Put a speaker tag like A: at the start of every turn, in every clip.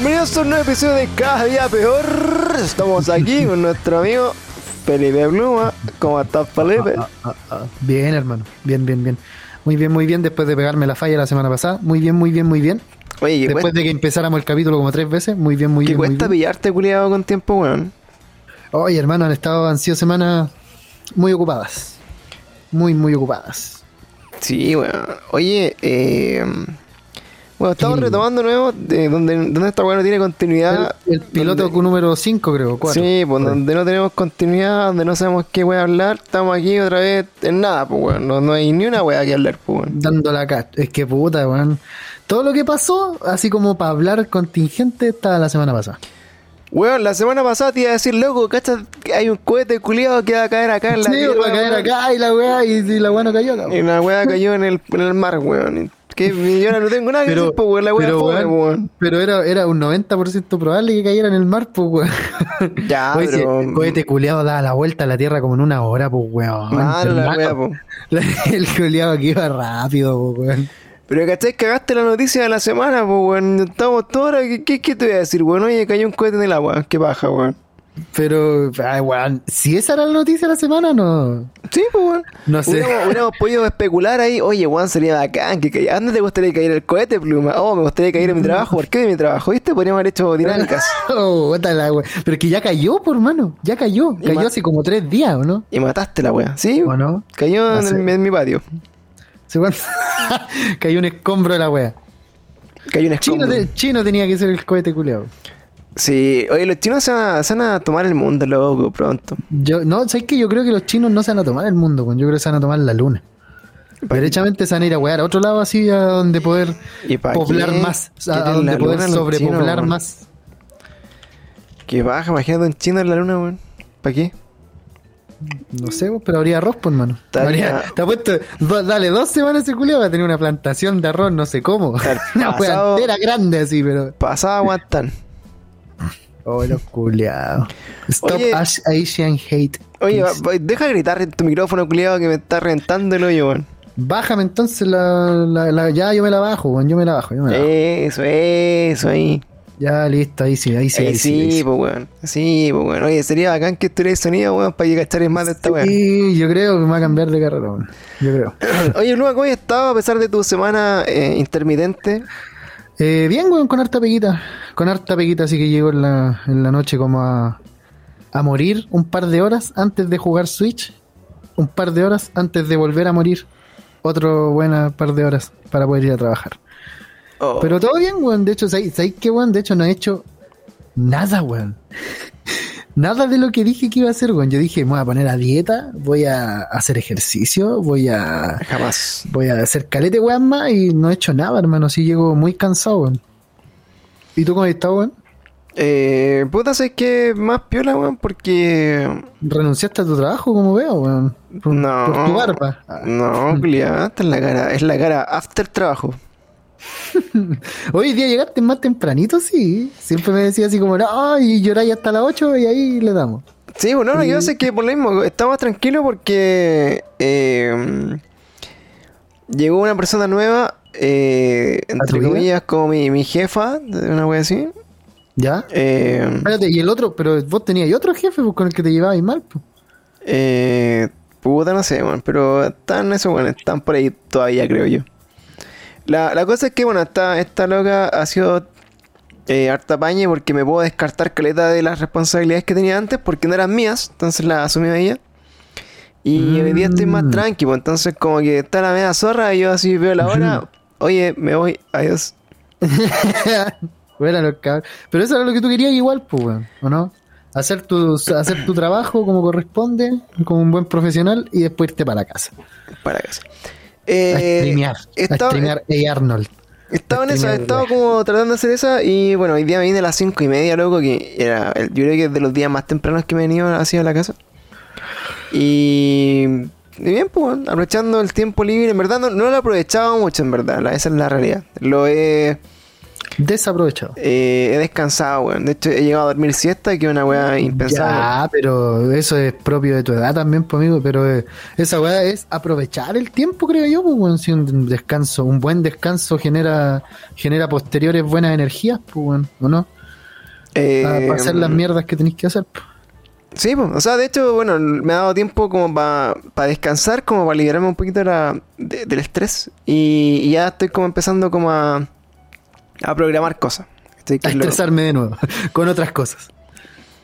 A: Bienvenidos a un nuevo episodio de Cada Día Peor. Estamos aquí con nuestro amigo Felipe Bluma. ¿Cómo estás, Felipe?
B: Ah, ah, ah. Bien, hermano. Bien, bien, bien. Muy bien, muy bien. Después de pegarme la falla la semana pasada. Muy bien, muy bien, muy bien.
A: Oye, ¿qué
B: Después
A: cuesta,
B: de que empezáramos el capítulo como tres veces. Muy bien, muy
A: qué
B: bien. muy
A: cuesta
B: bien.
A: pillarte, culiado, con tiempo, weón?
B: Oye, hermano, han estado, han sido semanas muy ocupadas. Muy, muy ocupadas.
A: Sí, weón. Oye, eh... Bueno, estamos
B: Sí.
A: retomando nuevo de donde, donde esta weón no tiene continuidad.
B: El, el piloto
A: donde-
B: número 5, creo. Cuatro.
A: Sí, pues
B: ahí.
A: donde no tenemos continuidad, donde no sabemos qué weá hablar, estamos aquí otra vez en nada, pues weón. No, no hay ni una weá que hablar, pues weón.
B: Dándola acá. Es que puta, weón. Todo lo que pasó, así como para hablar contingente, estaba la semana pasada.
A: Weón, la semana pasada te iba a decir, loco, ¿cachas? Hay un cohete culiado que va a caer acá en la
B: Sí,
A: tierra,
B: va a caer
A: weón.
B: acá y la weá, y, y la weá no cayó acá.
A: Y la weá cayó en el, en el mar, weón. Que yo no tengo nada que decir, pues weón, la weá
B: pero,
A: fome,
B: weón, pero era, era un 90% probable que cayera en el mar, pues, weón.
A: Ya,
B: Oye, si
A: pero.
B: el cohete culiado daba la vuelta a la Tierra como en una hora, pues, weón.
A: Malo la weá, po.
B: El culiado que iba rápido, pues, weón.
A: Pero cachai, cagaste la noticia de la semana, pues weón. Estamos todos ahora. ¿Qué, qué, qué te voy a decir, weón? Oye, cayó un cohete en el agua. Qué baja, weón.
B: Pero, ay, weón, si esa era la noticia de la semana, no.
A: Sí, pues weón.
B: No sé.
A: Hubiéramos, podido especular ahí, oye, Juan, sería bacán que. ¿A ¿Dónde te gustaría caer el cohete, pluma? Oh, me gustaría caer en mi trabajo. ¿Por qué de mi trabajo? ¿Viste? Podríamos haber hecho dinámicas.
B: Oh, la wea. Pero es que ya cayó, por hermano. Ya cayó.
A: Y
B: Cayó hace como tres días, ¿o no?
A: Y mataste la wea, ¿sí?
B: ¿O no?
A: Cayó en,
B: No sé.
A: el- en mi patio.
B: ¿Se cuánto? cayó un escombro de la wea.
A: Cayó un
B: Chino,
A: escombro.
B: te- chino tenía que ser el cohete culiado.
A: Sí, oye, los chinos se van, a, se van a tomar el mundo, loco, pronto.
B: Yo, no, ¿sabes qué? Yo creo que los chinos no se van a tomar el mundo, yo creo que se van a tomar la luna. Derechamente se van a ir a wear a otro lado así a donde poder
A: ¿Y pa'
B: poblar
A: qué?
B: más, a,
A: ¿Quieren
B: a donde poder sobrepoblar
A: chinos,
B: más.
A: Que baja, imagínate un chino en la luna, weón. ¿Para qué?
B: No sé, pero habría arroz, pues, hermano. Habría- Te apuesto, do- dale dos semanas ese culiao va a tener una plantación de arroz, no sé cómo. Una
A: pasado-
B: entera grande así, pero.
A: Pasaba a aguantar.
B: Oh, los culiados. Stop
A: Oye.
B: Asian hate.
A: Oye, va- deja de gritar en tu micrófono, culiado, que me está reventando el hoyo, weón.
B: Bájame entonces la, la, la- Ya, yo me la bajo, weón. Yo me la bajo, yo me la bajo.
A: Eso, eso, ahí.
B: Ya, listo, ahí sí, ahí sí.
A: Ahí
B: ahí sí, ahí
A: sí, pues, weón. Sí, pues, weón. Oye, sería bacán que estuviera el sonido, weón, para que cachares más de esta weón.
B: Sí, yo creo que me va a cambiar de carrera, weón. Yo creo.
A: Oye, Luma, ¿cómo has estado a pesar de tu semana eh, intermitente?
B: Eh, bien, weón, con harta peguita. Con harta peguita, así que llego en la, en la noche como a, a morir un par de horas antes de jugar Switch. Un par de horas antes de volver a morir. Otro buena par de horas para poder ir a trabajar.
A: Oh,
B: Pero todo bien, weón. De hecho, ¿sabéis qué, weón? De hecho, no he hecho nada, weón. Nada de lo que dije que iba a hacer, weón. Yo dije, me voy a poner a dieta, voy a hacer ejercicio, voy a
A: jamás.
B: voy a hacer calete, weón, más y no he hecho nada, hermano. Sí llego muy cansado, weón. ¿Y tú cómo has estado, weón?
A: Eh, puta, sé que más piola, weón, porque.
B: ¿Renunciaste a tu trabajo, como veo, weón? Por,
A: No.
B: por tu barba.
A: No, culiado, esta es la cara, es la cara after trabajo.
B: Hoy día llegaste más tempranito, sí. Siempre me decía así como, no, y lloráis hasta las 8 y ahí le damos.
A: Sí, bueno, no, yo sé que por lo mismo, estamos tranquilos porque eh, llegó una persona nueva, eh, entre comillas, como mi, mi jefa, una wea así.
B: ¿Ya?
A: Eh,
B: Espérate, y el otro, pero vos tenías otro jefe pues, con el que te llevabas mal, pues.
A: eh, puta, no sé, bueno, pero están eso, bueno, están por ahí todavía, creo yo. La, la cosa es que, bueno, esta, esta loca ha sido eh, harta pañe porque me puedo descartar caleta de las responsabilidades que tenía antes porque no eran mías, entonces las asumió ella. Y hoy día estoy más
B: Mm.
A: tranqui, pues entonces como que está la media zorra y yo así veo la hora, oye, me voy, adiós.
B: Bueno, los. Pero eso era lo que tú querías igual, pues, weón, ¿o no? Hacer tu, hacer tu trabajo como corresponde, como un buen profesional, y después irte para la casa.
A: Para casa.
B: A
A: Eh,
B: streamear.
A: estaba-
B: a streamear A. Arnold.
A: Estaba en eso,
B: Streamer,
A: estaba como tratando de hacer esa y bueno, hoy día me vine a las cinco y media, loco, que era, el- yo creo que es de los días más tempranos que me he venido hacia la casa. Y, y bien, pues, bueno, aprovechando el tiempo libre, en verdad no, no lo he aprovechado mucho, en verdad, la- esa es la realidad. Lo he...
B: Desaprovechado.
A: Eh, he descansado, weón. De hecho, he llegado a dormir siesta, que es una weá impensable.
B: Ya, pero eso es propio de tu edad también, pues, amigo. Pero eh, esa weá es aprovechar el tiempo, creo yo, pues, weón. Si un descanso, un buen descanso genera, genera posteriores buenas energías, pues, weón, ¿o no?
A: Eh,
B: Para, hacer las mierdas que tenéis que hacer. pues.
A: Sí, pues, o sea, de hecho, bueno, me ha dado tiempo como para descansar, como para liberarme un poquito de la- de- del estrés. Y, y ya estoy como empezando como a, a programar cosas. Estoy
B: A estresarme de nuevo, con otras cosas.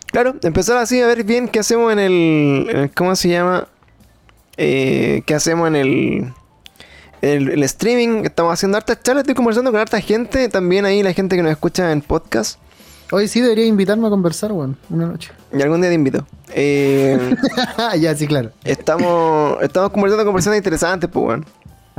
A: Claro, empezar así a ver bien qué hacemos en el. en el- ¿Cómo se llama? Eh, ¿Qué hacemos en el, el. el streaming? Estamos haciendo hartas charlas, estoy conversando con harta gente. También ahí la gente que nos escucha en podcast.
B: Hoy sí debería invitarme a conversar, weón, una noche.
A: Y algún día te invito. Eh,
B: ya, sí, claro.
A: estamos, estamos conversando con personas interesantes, pues, bueno.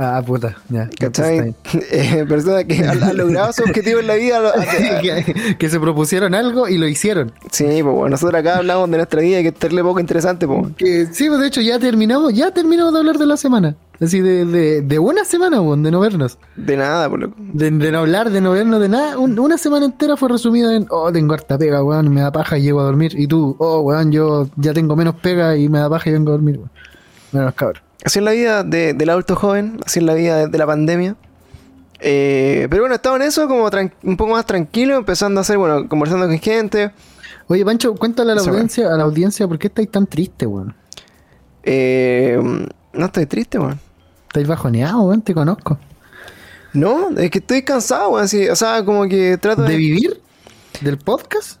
B: Ah, puta, ya.
A: ¿Cachai? Eh, personas que han, han logrado su objetivo en la vida. lo-
B: que, que se propusieron algo y lo hicieron.
A: Sí, pues bueno, nosotros acá hablamos de nuestra vida, que es poco interesante, pues.
B: Que sí, pues, de hecho ya terminamos, ya terminamos de hablar de la semana. Así de, de, de una semana, weón, de no vernos.
A: De nada, por loco.
B: De, de no hablar, de no vernos, de nada. Un- una semana entera fue resumida en, oh, tengo harta pega, weón, me da paja y llego a dormir. Y tú, oh, weón, yo ya tengo menos pega y me da paja y vengo a dormir, weón. Menos cabrón.
A: Así es la vida de- del adulto joven, así es la vida de, de la pandemia. Eh, pero bueno, estaba en eso como un poco más tranquilo, empezando a hacer, bueno, conversando con gente.
B: Oye, Pancho, cuéntale a la
A: Eso,
B: audiencia, a la audiencia, ¿por qué estáis tan triste, weón?
A: Eh, no estoy triste, weón.
B: Estáis bajoneado, weón, te conozco.
A: No, es que estoy cansado, weón. así, o sea, como que trato de...
B: ¿De vivir? ¿Del podcast?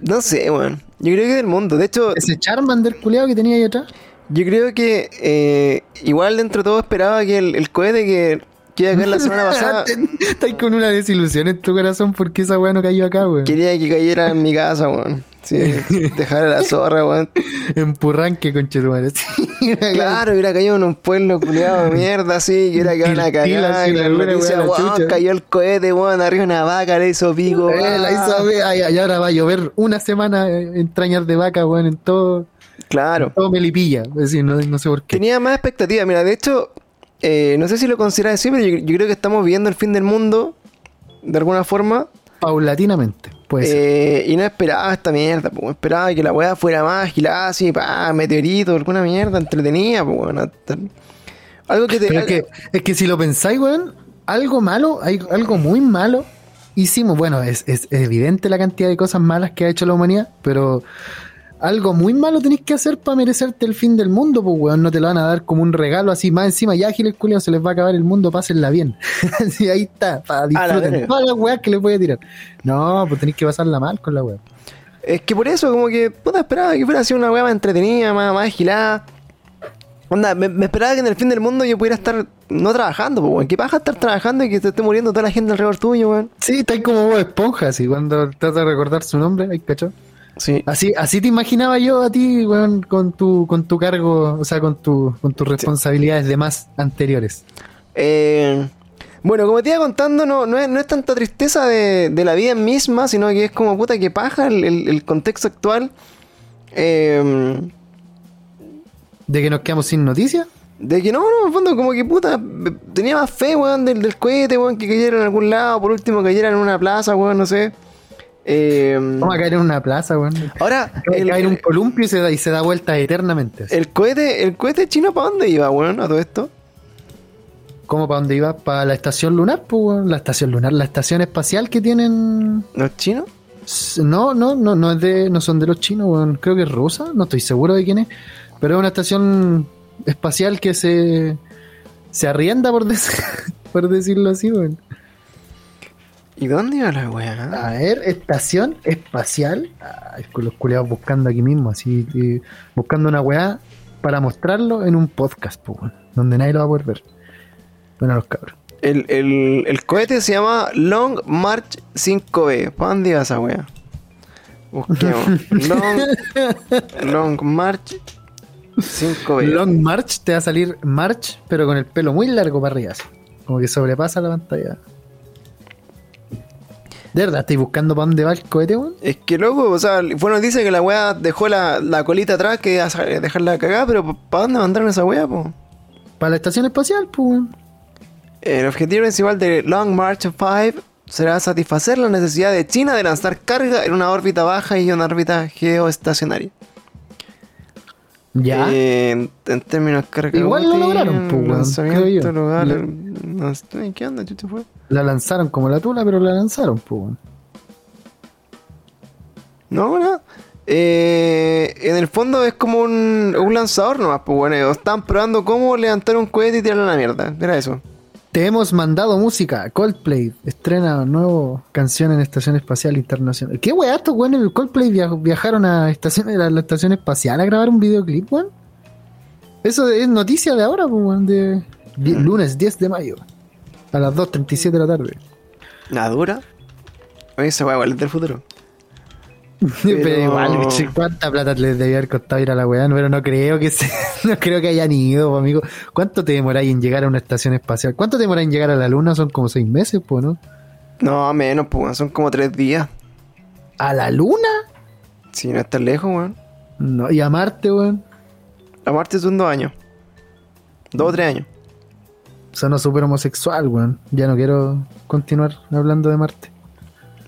A: No sé, weón. Yo creo que del mundo. De hecho,
B: ¿Ese Charmander culiado que tenía ahí atrás?
A: Yo creo que eh, igual dentro de todo esperaba que el, el cohete que, que iba a caer la semana pasada...
B: Estás con una desilusión en tu corazón porque esa weá no cayó acá, weón.
A: Quería que cayera en mi casa, weón. Sí, dejar a la zorra, weón.
B: En Purranque, conchetumare. Sí,
A: Claro, hubiera caído en un pueblo culiado de mierda, así, que hubiera quedado una cagada. Y la noticia, weón, cayó el cohete, weón, arriba una vaca, le hizo pico.
B: Eh, la hizo, ay, ahora va a llover una semana eh, entrañas de vaca, weón, en todo,
A: Claro.
B: todo Melipilla. Es decir, no, no sé por qué.
A: Tenía más expectativa. Mira, de hecho, eh, no sé si lo consideras así, pero yo, yo creo que estamos viendo el fin del mundo, de alguna forma.
B: Paulatinamente, pues.
A: eh, y no esperaba esta mierda, pues. Esperaba que la weá fuera más agilada, así, pa, meteorito, alguna mierda entretenida, pues, hasta- Algo que te.
B: Pero es que, es que si lo pensáis, weón, algo malo, hay algo muy malo hicimos. Bueno, es, es evidente la cantidad de cosas malas que ha hecho la humanidad, pero algo muy malo tenéis que hacer para merecerte el fin del mundo, pues weón, no te lo van a dar como un regalo así, más encima, ya Giles Culio se les va a acabar el mundo, pásenla bien. Así, ahí está, para
A: la
B: disfruten
A: verga.
B: todas las weas que les voy a tirar. No, pues tenéis que pasarla mal con la wea.
A: Es que por eso, como que, puta, esperaba que fuera así una weá más entretenida, más, más agilada. Onda, me, me esperaba que en el fin del mundo yo pudiera estar no trabajando, pues, weón. ¿Qué paja estar trabajando y que te esté muriendo toda la gente alrededor tuyo, weón?
B: Sí, está ahí como vos esponja, así, cuando trata de recordar su nombre, ahí cachó.
A: Sí.
B: Así, así te imaginaba yo a ti, weón, con tu, con tu cargo, o sea, con tu, con tus responsabilidades de más anteriores.
A: Eh, bueno, como te iba contando, no, no, es, no es tanta tristeza de, de la vida misma, sino que es como puta que paja el, el- el contexto actual. Eh,
B: De que nos quedamos sin noticias.
A: de que no, no, en el fondo, como que puta, tenía más fe, weón, del, del cohete, weón, que cayera en algún lado, por último cayera en una plaza, weón, no sé. Eh,
B: Vamos a caer en una plaza, weón.
A: ahora, el,
B: caer en un columpio y se da, y se da vueltas eternamente. así.
A: el cohete, el cohete chino, ¿para dónde iba, weón, a todo esto?
B: ¿Cómo para dónde iba? Para la estación lunar, pues. La estación lunar, la estación espacial que tienen.
A: ¿Los chinos?
B: No, no, no, no es de, no son de los chinos, weón. Creo que es rusa, no estoy seguro de quién es. Pero es una estación espacial que se, se arrienda, por, dec- por decirlo así, weón.
A: ¿Y dónde iba la weá?
B: A ver, estación espacial. Ay, con los culeados buscando aquí mismo, así, eh, buscando una weá para mostrarlo en un podcast, pues, donde nadie lo va a poder ver. Bueno, los cabros.
A: El, el, el cohete se llama Long March 5B. ¿Para dónde iba esa wea? Busquemos. Long, Long March 5B.
B: Long March te va a salir March, pero con el pelo muy largo para arriba. Como que sobrepasa la pantalla. ¿De verdad estáis buscando para dónde va el cohete, weón?
A: Es que loco, o sea, bueno, dice que la wea dejó la, la colita atrás, que iba a dejarla cagada, pero ¿para dónde mandaron esa wea, po?
B: Para la estación espacial, pues, weón.
A: El objetivo principal de Long March 5 será satisfacer la necesidad de China de lanzar carga en una órbita baja y una órbita geoestacionaria.
B: Ya.
A: Eh, en, términos carga.
B: Igual lo lograron, pues,
A: lanzamiento, lugar,
B: Le-
A: no ¿Qué onda, chucho fue?
B: La lanzaron como la tula, pero la lanzaron, pues.
A: No, no. Eh, en el fondo es como un, un lanzador nomás, pues bueno. Estaban probando cómo levantar un cohete y tirarlo a la mierda. Era eso.
B: Te hemos mandado música. Coldplay estrena nuevo canción en Estación Espacial Internacional. ¿Qué weá estos weones del Coldplay via- viajaron a, estación, a la Estación Espacial a grabar un videoclip, weón? Eso es noticia de ahora, pues, weón, de di- lunes 10 de mayo. A las 2.37 de la tarde.
A: La dura. Oye, esa weá igual es del futuro.
B: Pero,
A: Pero-
B: igual, ¿cuánta plata les debía haber costado ir a la weá? Pero no creo que se, no creo que hayan ido, amigo. ¿Cuánto te demoráis en llegar a una estación espacial? ¿Cuánto te demoráis en llegar a la luna? Son como seis meses, pues, ¿no?
A: No, menos, pues son como tres días.
B: ¿A la luna?
A: Si no estás lejos, weón.
B: No, y a Marte, weón.
A: La Marte son dos años. Dos o tres años.
B: Sonó súper homosexual, weón. Ya no quiero continuar hablando de Marte.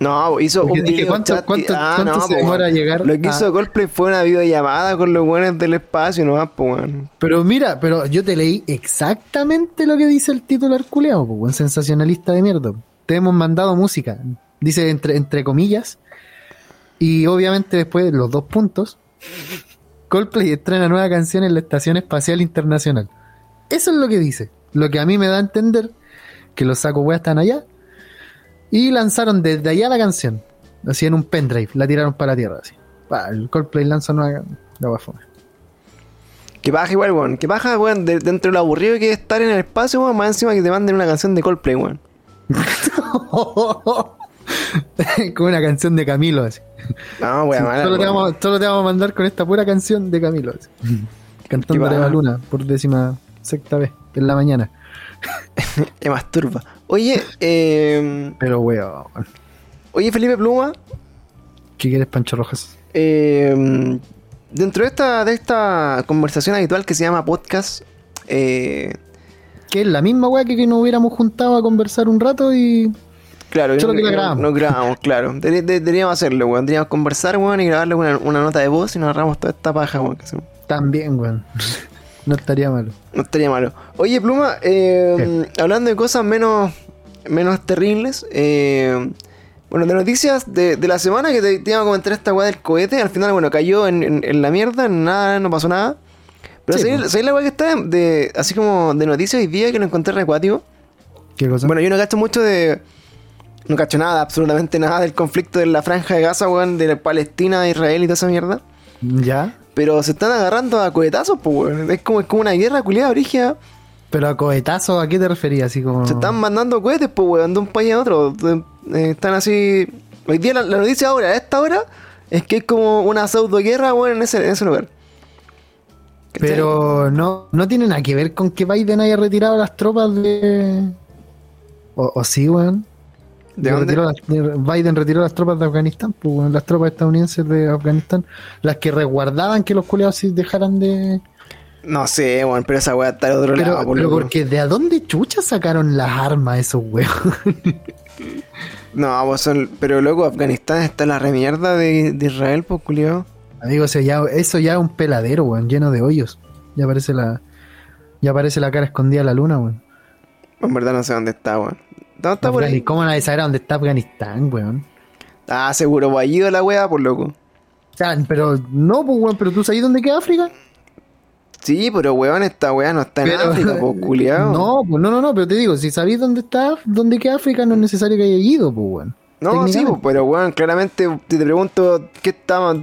A: No, hizo
B: Porque
A: un
B: dije, ¿cuánto-
A: chat
B: cuánto-
A: ah,
B: cuánto
A: no,
B: se
A: po,
B: demora
A: weón.
B: llegar
A: Lo que
B: a-
A: hizo Coldplay fue una videollamada con los buenos del espacio, nomás, pues.
B: Pero mira, pero yo te leí exactamente lo que dice el titular culeado, pues. Sensacionalista de mierda. Te hemos mandado música. Dice entre, entre comillas. Y obviamente después los dos puntos. Coldplay estrena nueva canción en la Estación Espacial Internacional. Eso es lo que dice. Lo que a mí me da a entender que los sacos weas están allá. Y lanzaron desde allá la canción. Así en un pendrive. La tiraron para la tierra. Así. Pa, el Coldplay lanza nueva la fome.
A: Que baja igual, weón. Que baja, weón, de- dentro de lo aburrido que es estar en el espacio, weón. Más encima que te manden una canción de Coldplay, weón.
B: con una canción de Camilo. Así.
A: No, weón, mala,
B: solo, te vamos, solo te vamos a mandar con esta pura canción de Camilo. así. Cantando
A: va.
B: Luna por décima sexta vez en la mañana.
A: Me masturba. Oye, eh,
B: Pero weón,
A: oye, Felipe Pluma.
B: ¿qué quieres, Pancho Rojas?
A: eh, dentro de esta, de esta conversación habitual que se llama podcast, eh,
B: Que es la misma weá que, que nos hubiéramos juntado a conversar un rato y.
A: Claro,
B: Solo
A: no,
B: que la grabamos.
A: no grabamos, claro. De- Deberíamos hacerlo, weón. Deberíamos conversar, weón, y grabarle una, una nota de voz y nos agarramos toda esta paja, weón.
B: También, weón. No estaría malo.
A: No estaría malo. Oye, Pluma, eh, hablando de cosas menos, menos terribles, eh, bueno, de noticias de, de la semana que te, te iba a comentar esta weá del cohete, al final, bueno, cayó en, en- en la mierda, nada, no pasó nada. Pero
B: Sí,
A: ¿sabéis
B: pues.
A: ¿sabéis la weá que está de, así como de noticias hoy día que lo encontré recuático?
B: ¿Qué cosa?
A: Bueno, yo no cacho mucho de. No cacho nada, absolutamente nada del conflicto de la franja de Gaza, weón, de Palestina, Israel y toda esa mierda.
B: ya.
A: Pero se están agarrando a cohetazos, pues, weón. Es como, es como una guerra culiada, brígida.
B: Pero a cohetazo, ¿a qué te referías? Así como.
A: Se están mandando cohetes, pues, weón, de un país a otro. Eh, están así. Hoy día la, la noticia ahora, a esta hora, es que es como una pseudo guerra, weón, en ese, en ese lugar.
B: Pero no, no tiene nada que ver con que Biden haya retirado las tropas de. O, o sí, weón.
A: ¿De dónde?
B: retiró las- de- Biden retiró las tropas de Afganistán, pues, las tropas estadounidenses de Afganistán, las que resguardaban que los culeados sí dejaran de.
A: No sé, weón, pero esa weá está de otro
B: Pero,
A: lado, por
B: pero
A: loco.
B: porque de a dónde chucha sacaron las armas esos weón.
A: No, vos son. Pero loco, Afganistán está en la remierda de, de Israel, pues, culiado.
B: Amigo, o sea, ya, eso ya es un peladero, weón, lleno de hoyos. Ya aparece la. Ya aparece la cara escondida de la luna, weón.
A: En verdad no sé dónde está, weón. ¿Dónde está por ahí?
B: ¿Cómo nadie sabrá dónde está Afganistán, weón?
A: Ah, seguro, pues ido la weá, por loco.
B: O sea, pero no, pues, weón, pero tú sabes dónde queda África.
A: Sí, pero weón, esta weá no está en
B: Pero-
A: África, pues, culiado.
B: No, pues no, no, no, pero te digo, si sabéis dónde está, dónde queda África, no es necesario que haya ido, pues, weón.
A: No, sí, pues, pero weón, claramente te pregunto qué está más,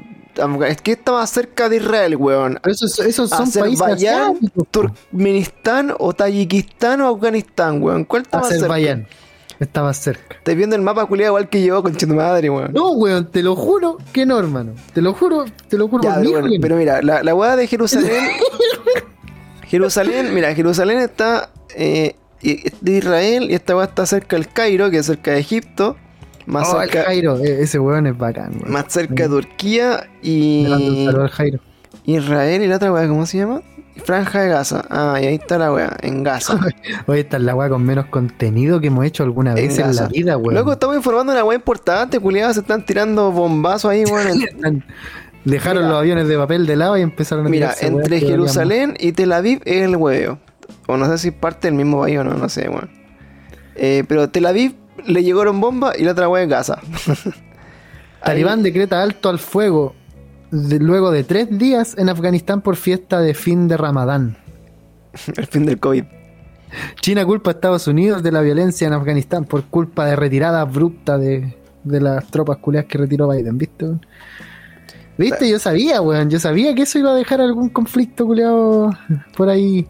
A: qué está más cerca de Israel, weón.
B: Pero esos, esos son países
A: Azerbaiyán,
B: asiáticos. po.
A: Turkmenistán o Tayikistán o Afganistán, weón. ¿Cuál está más cerca?
B: Azerbaiyán. Más cerca.
A: Estás viendo el mapa culiado igual que yo, con tu madre, weón.
B: No, weón, te lo juro que no, hermano. Te lo juro, te lo juro
A: Ya,
B: por
A: pero, bueno, pero mira, la, la weá de Jerusalén. Jerusalén, mira, Jerusalén está eh, de Israel y esta weá está cerca del Cairo, que es cerca de Egipto. Más
B: Oh, el
A: cerca,
B: Jairo, eh, ese weón es bacán, weón.
A: más cerca de Turquía y
B: Jairo.
A: Israel y la otra weá, ¿cómo se llama? Franja de Gaza. Ah, y ahí está la weá, en Gaza.
B: Oye, esta es la weá con menos contenido que hemos hecho alguna vez en, la vida, weón.
A: Loco, estamos informando de una weá importante, culiados. Se están tirando bombazos ahí, weón.
B: Dejaron
A: Mira.
B: los aviones de papel de lado y empezaron a
A: Mira, entre Jerusalén y Tel Aviv es el huevo. O no sé si parte del mismo país o no, no sé, weón. Eh, pero Tel Aviv le llegaron bombas y la otra weá es Gaza.
B: Talibán decreta alto al fuego de- luego de tres días en Afganistán por fiesta de fin de Ramadán.
A: el fin del COVID.
B: China culpa a Estados Unidos de la violencia en Afganistán por culpa de retirada abrupta de, de las tropas culiadas que retiró Biden, ¿viste? ¿Viste? Yo sabía, weón. Yo sabía que eso iba a dejar algún conflicto culiado por ahí.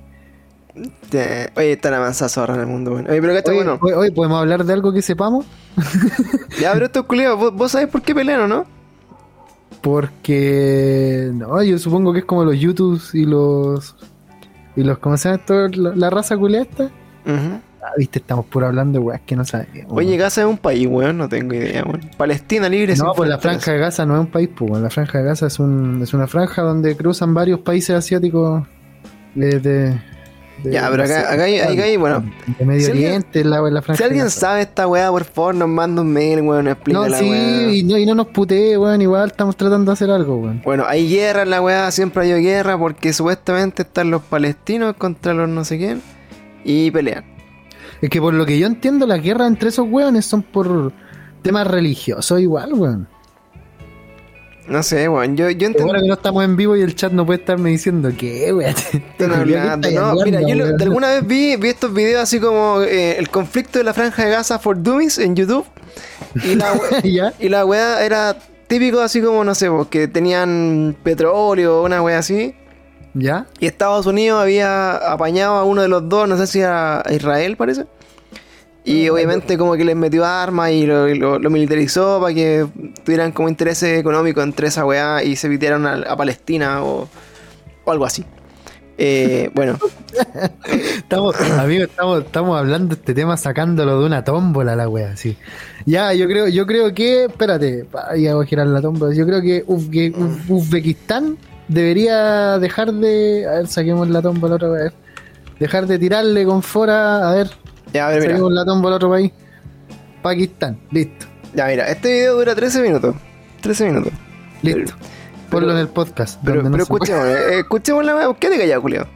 A: Oye, están avanzados ahora en el mundo, weón. Oye, pero que bueno.
B: oye, ¿podemos hablar de algo que sepamos?
A: Ya, pero estos culiados, ¿vos, vos sabés por qué pelean o no?
B: Porque. No, yo supongo que es como los YouTubes y los. Y los. ¿Cómo se llama esto? La, la raza.
A: Ujú.
B: Ah, viste, estamos puro hablando de weas que no sabemos.
A: Oye, Gaza es un país, weón, no tengo idea, weón. Palestina libre
B: No, pues la franja de Gaza no es un país, pues la franja de Gaza es, un, es una franja donde cruzan varios países asiáticos de... de- de-
A: Ya, pero acá-
B: sé,
A: acá hay- acá hay, bueno,
B: De Medio
A: si alguien-
B: Oriente, la, la franja
A: Si alguien sabe esta weá, por favor, nos manda un mail, weón, explica
B: No,
A: la
B: sí,
A: weá.
B: y no, y no nos putee, weón, igual estamos tratando de hacer algo, weón.
A: Bueno, hay guerra en la weá, siempre hay guerra porque supuestamente están los palestinos contra los no sé quién y pelean.
B: Es que por lo que yo entiendo, las guerras entre esos weones son por temas religiosos igual, weón.
A: No sé, weón, yo, yo
B: Qué
A: entiendo
B: bueno que no estamos en vivo y el chat no puede estarme diciendo que, weón.
A: están hablando, ¿no? Mira, yo lo- de alguna vez vi, vi estos videos así como eh, el conflicto de la franja de Gaza for Dummies en YouTube y la, we-
B: ¿Ya?
A: y la weá era típico así como, no sé, porque tenían petróleo o una weá así.
B: ¿Ya?
A: Y Estados Unidos había apañado a uno de los dos, no sé si a Israel parece. Y obviamente como que les metió armas y lo, y lo- lo militarizó para que tuvieran como intereses económicos entre esa weá y se evitaran a, a Palestina o, o algo así. Eh, bueno,
B: Estamos, amigos, estamos, estamos hablando de este tema sacándolo de una tómbola la wea, sí. Ya, yo creo, yo creo que, espérate, ahí hago girar la tómbola. Yo creo que Uzbe- Uz- Uzbekistán debería dejar de, a ver, saquemos la tómbola otra vez. Dejar de tirarle con fora, a ver,
A: ya a ver, mira,
B: saquemos la tómbola a otro país. Pakistán, listo,
A: ya mira, este video dura 13 minutos. 13 minutos.
B: listo. Ponlo en el podcast.
A: Pero, pero
B: no
A: escuchemos, eh, escuchemos la weá, quédate callado, Julio.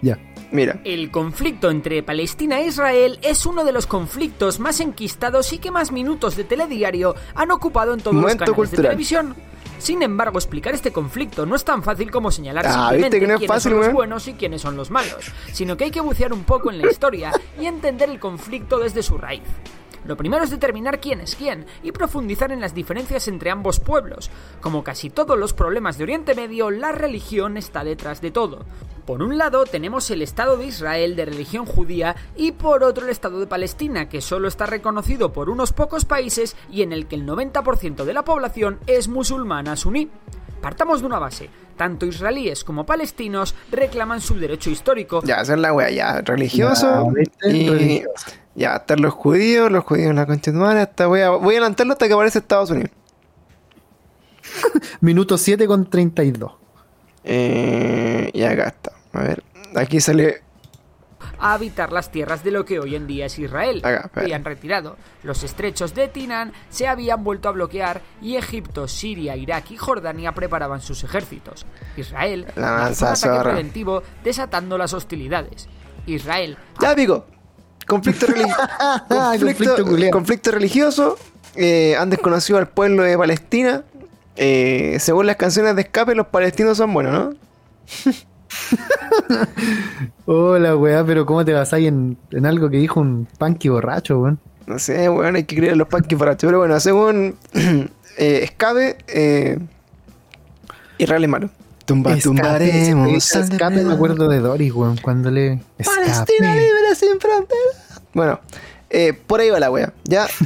B: Ya.
A: Mira,
C: El conflicto entre Palestina e Israel es uno de los conflictos más enquistados y que más minutos de telediario han ocupado en todos
A: Momento
C: los canales
A: cultural.
C: de televisión. Sin embargo, explicar este conflicto no es tan fácil como señalar
A: Ah,
C: simplemente
A: ¿viste que no es
C: quiénes
A: fácil,
C: son los buenos y quiénes son los malos, sino que hay que bucear un poco en la historia y entender el conflicto desde su raíz. Lo primero es determinar quién es quién y profundizar en las diferencias entre ambos pueblos. Como casi todos los problemas de Oriente Medio, la religión está detrás de todo. Por un lado tenemos el Estado de Israel de religión judía y por otro el Estado de Palestina, que solo está reconocido por unos pocos países y en el que el 90% de la población es musulmana suní. Partamos de una base. Tanto israelíes como palestinos reclaman su derecho histórico
A: ya, esa es la weá, ya, religioso.
B: Ya, ¿viste?
A: y
B: Religioso.
A: Ya, están los judíos, los judíos en la concha de tu madre, hasta voy a, voy a adelantarlo hasta que aparece Estados Unidos.
B: Minuto 7 con 32.
A: Eh, y acá está. A ver, aquí sale.
C: a habitar las tierras de lo que hoy en día es Israel.
A: Acá, espera.
C: y han retirado. Los estrechos de Tinan se habían vuelto a bloquear y Egipto, Siria, Irak y Jordania preparaban sus ejércitos. Israel
A: La
C: lanzó un
A: mansa
C: ataque preventivo desatando las hostilidades. Israel
A: Ya, pico. Conflicto, religi- conflicto,
B: Conflicto culiao.
A: conflicto religioso. eh, han desconocido al pueblo de Palestina. Eh, según las canciones de escape, los palestinos son buenos, ¿no?
B: Hola, weá, pero ¿cómo te vas ahí en, en algo que dijo un punky borracho, weón?
A: No sé, weón, hay que creer en los panques borrachos. Pero bueno, según eh, escape, eh, Israel es malo. Tumba, tumbaremos.
B: Escape, me acuerdo de Doris, weón, cuando le...
A: Palestina
B: Escape.
A: libre sin fronteras. Bueno, eh, por ahí va la wea. Ya,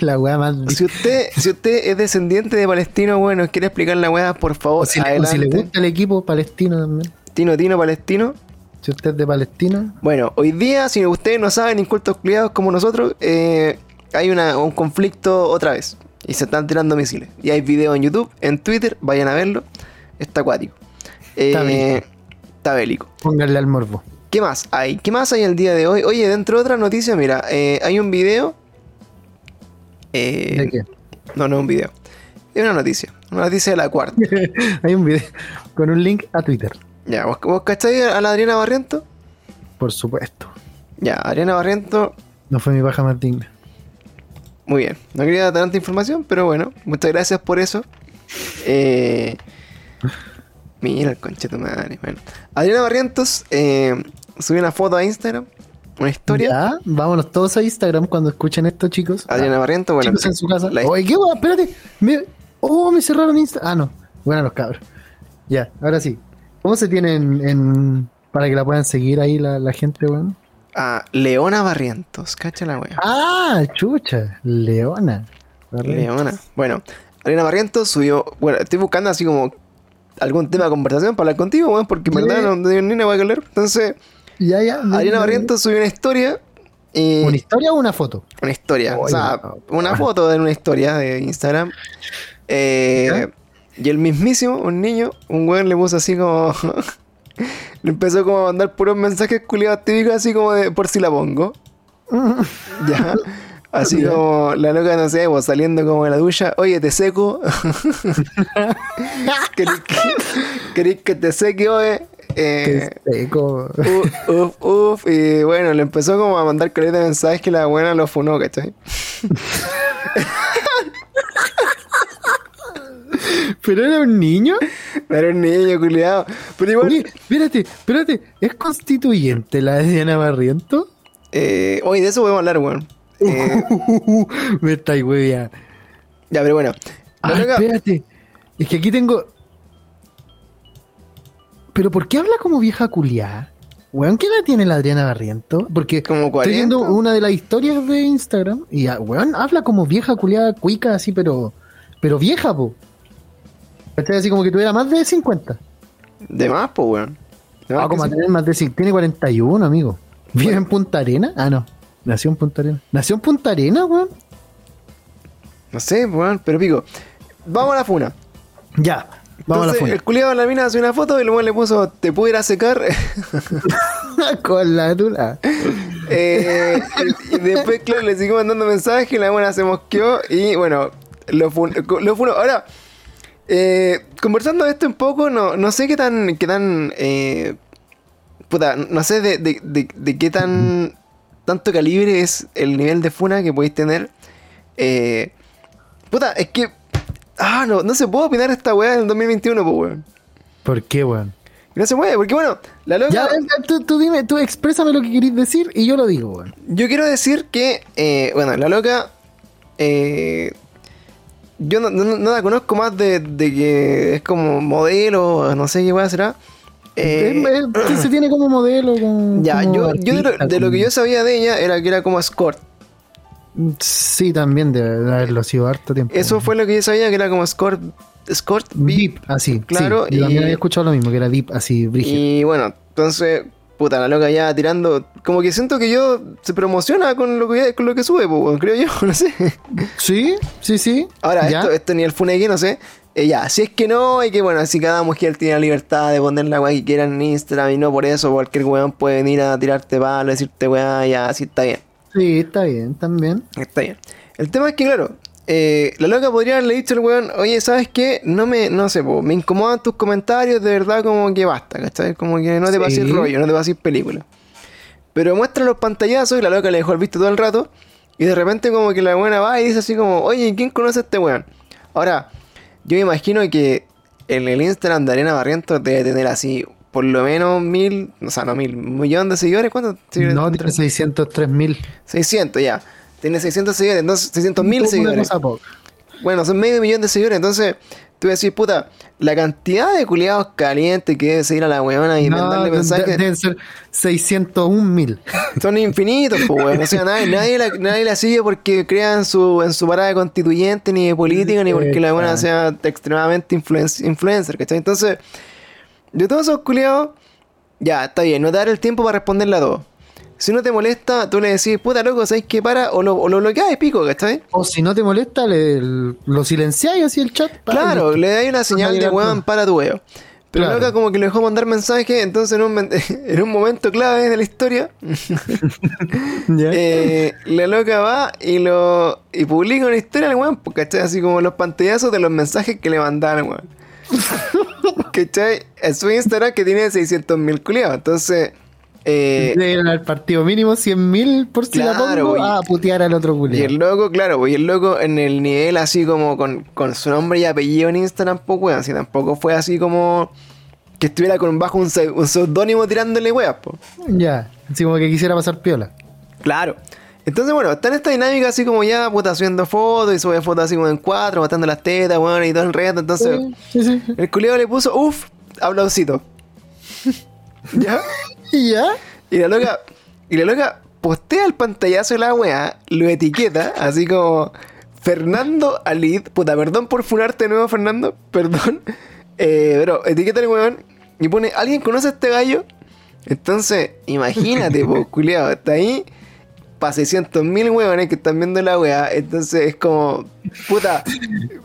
B: La weá más...
A: si usted, si usted es descendiente de palestino, bueno, quiere explicar la wea, por favor,
B: O si, le, o
A: adelante.
B: si le gusta el equipo palestino también.
A: Tino, Tino, palestino.
B: Si usted es de Palestina,
A: Bueno, hoy día, si ustedes no saben, incultos criados como nosotros, eh, hay una, un conflicto otra vez. Y se están tirando misiles. Y hay videos en YouTube, en Twitter, vayan a verlo. Está acuático. Eh, está bélico.
B: Pónganle al morbo.
A: ¿Qué más hay? ¿Qué más hay el día de hoy? Oye, dentro de otras noticias, mira, eh, hay un video. eh,
B: ¿De qué?
A: No, no es un video. Es una noticia. Una noticia de la cuarta.
B: Hay un video con un link a Twitter,
A: ya, ¿vos, vos cacháis a la Adriana Barriento?
B: por supuesto.
A: Ya, Adriana Barriento,
B: No fue mi baja más digna.
A: muy bien. No quería dar tanta información, pero bueno, muchas gracias por eso. Eh, mira el concheto madre. Bueno, Adriana Barrientos eh, subió una foto a Instagram, una historia.
B: Ya, vámonos todos a Instagram cuando escuchen esto, chicos.
A: Adriana Barrientos, bueno,
B: chicos en su casa.
A: la-
B: Oye, ¿qué guay? Espérate. Me... Oh, me cerraron Insta. Ah, no. Bueno, los cabros. Ya, ahora sí. ¿Cómo se tienen en... para que la puedan seguir ahí la, la gente, weón?
A: a Leona Barrientos, cacha la wea.
B: Ah, chucha. Leona.
A: Leona. Bueno, Adriana Barrientos subió. Bueno, estoy buscando así como algún tema de conversación para hablar contigo, weón, porque en verdad no tengo ni una wea que leer. Entonces,
B: Ya, ya.
A: Adriana Barrientos subió una historia. Y
B: ¿Una historia o una foto?
A: una historia. o sea,
B: no.
A: una foto de una historia de Instagram. Eh, y el mismísimo, un niño, un weón le puso así como. le empezó como a mandar puros mensajes culiados típicos, así como de por si la pongo. Ya. Así como la loca, no sé, vos saliendo como de la ducha, oye, te seco. ¿Querés que, querés que te seque, oye? Eh,
B: seco.
A: uf, uf, uf. Y bueno, le empezó como a mandar caleta de mensajes que la buena lo funó, ¿cachai?
B: ¿Pero era un niño?
A: Era un niño, culiado. Pero igual.
B: Oye, espérate, espérate. ¿Es constituyente la de Diana Barriento?
A: Eh, oye, de eso podemos hablar, weón. Eh,
B: Me está ya.
A: ya, pero bueno.
B: Ah, espérate. Es que aquí tengo. ¿Pero por qué habla como vieja culiada? Weón, ¿qué edad tiene la Adriana Barriento? Porque
A: Como 40.
B: estoy viendo una de las historias de Instagram y, ah, weón, habla como vieja culiada, cuica, así, pero pero vieja, po. ¿Cachai? Así como que tuviera más de 50.
A: de más, pues, weón.
B: Ah, como tener más de 50. Tiene 41, amigo. ¿Vive en Punta Arena? Ah, no. Nació en Punta Arena. ¿Nació en Punta Arena, weón?
A: No sé, weón, pero pico. Vamos a la funa.
B: Ya. Vamos
A: Entonces,
B: a la
A: el culiado de la mina hace una foto y el weón le puso, te puedo ir a secar.
B: Con la tula.
A: Eh, y, después, claro, le siguió mandando mensajes, la buena se mosqueó y bueno, lo funó. Lo funó. Ahora, eh, conversando de esto un poco, no, no sé qué tan, qué tan, eh, puta, no sé de, de- de- de qué tan, tanto calibre es el nivel de funa que podéis tener. Eh, puta, es que, ah, no, no se puede opinar esta weá en el 2021, pues weón.
B: ¿Por qué, weón?
A: No se puede, porque bueno, la loca...
B: Ya, eh, tú, tú dime, tú exprésame lo que querís decir y yo lo digo, weón.
A: Yo quiero decir que, eh, bueno, la loca, eh, yo no, no- no la conozco más de, de que es como modelo, no sé qué weá será. Eh,
B: que se tiene como modelo. Como,
A: ya,
B: como
A: yo, yo de, lo, de lo que yo sabía de ella era que era como escort.
B: Sí, también debe haberlo sido harto tiempo.
A: Eso fue lo que yo sabía que era como escort, escort
B: VIP, así.
A: Claro,
B: sí, yo también
A: y-
B: había escuchado lo mismo, que era VIP, así, brígido.
A: Y bueno, entonces, puta, la loca ya tirando, como que siento que yo se promociona con lo que, con lo que sube, pues, creo yo, no sé.
B: Sí, sí, sí.
A: Ahora,
B: Ya.
A: esto, esto ni el funeque, no sé. Eh, ya, si es que no, y que bueno, si cada mujer tiene la libertad de poner la weá que quiera en Instagram y no por eso cualquier weón puede venir a tirarte palo, decirte weá, ya, así está bien.
B: Sí, está bien, también.
A: Está bien. El tema es que, claro, eh, la loca podría haberle dicho al weón, oye, ¿sabes qué? No me, no sé, po, me incomodan tus comentarios, de verdad, como que basta, ¿cachai? Como que no te
B: Sí.
A: pases rollo, no te pases película. Pero muestra los pantallazos y la loca le dejó el visto todo el rato. Y de repente como que la buena va y dice así como, oye, ¿quién conoce a este weón? Ahora, yo me imagino que en el Instagram de Arena Barrientos debe tener así por lo menos mil, o sea, no mil, un millón de seguidores. ¿Cuántos seguidores?
B: No, tiene 603 mil.
A: 600 ya. Tiene 600 seguidores, entonces 600 mil seguidores. Bueno, son medio millón de seguidores, entonces tú decís, puta, la cantidad de culiados calientes que debe seguir a la weona y mandarle mensajes
B: Deben ser 601 mil.
A: son infinitos, pues weón. O sea, nadie, nadie, la, nadie la sigue porque crea en su, en su parada de constituyente, ni de política, ni porque la buena sea extremadamente influen- influencer, ¿cachai? Entonces, de todos esos culiados, ya, está bien, no te dar el tiempo para responderle a todos. Si no te molesta, tú le decís, puta loco, ¿sabes qué? Para, o lo, o lo bloqueas pico, ¿cachai?
B: O si no te molesta, le, lo silenciáis así el chat. pa,
A: Claro, le dais una señal de weón para tu weo. Pero
B: Claro.
A: la loca como que le dejó mandar mensaje, entonces en un, en un momento clave de la historia, eh, la loca va y lo y publica una historia al weón, pues, ¿cachai? Así como los pantallazos de los mensajes que le mandaron, weón. ¿Cachai? En su Instagram que tiene 600 mil culiados. Entonces, eh,
B: al partido mínimo 100.000 por si la
A: Claro,
B: pongo
A: y-
B: a putear al otro
A: y el loco, claro, pues, y el loco en el nivel así como con, con su nombre y apellido en Instagram, pues weón, así tampoco fue así como que estuviera con bajo un, un seudónimo tirándole weas, pues.
B: Ya, así como que quisiera pasar piola.
A: Claro. Entonces, bueno, está en esta dinámica así como ya, puta, subiendo fotos y sube fotos así como en cuatro, matando las tetas, weón, y todo el reto. Entonces,
B: Sí, sí. sí.
A: el culiado le puso, uff, aplausito. ¿Ya?
B: ¿Y ya?
A: Y la loca, y la loca postea el pantallazo de la weá, lo etiqueta, así como Fernando Alid, puta, perdón por funarte de nuevo, Fernando, perdón. Eh, pero etiqueta al weón y pone, ¿alguien conoce a este gallo? Entonces, imagínate, pues, culiado, está ahí para 600 mil huevones que están viendo la weá. Entonces es como, puta,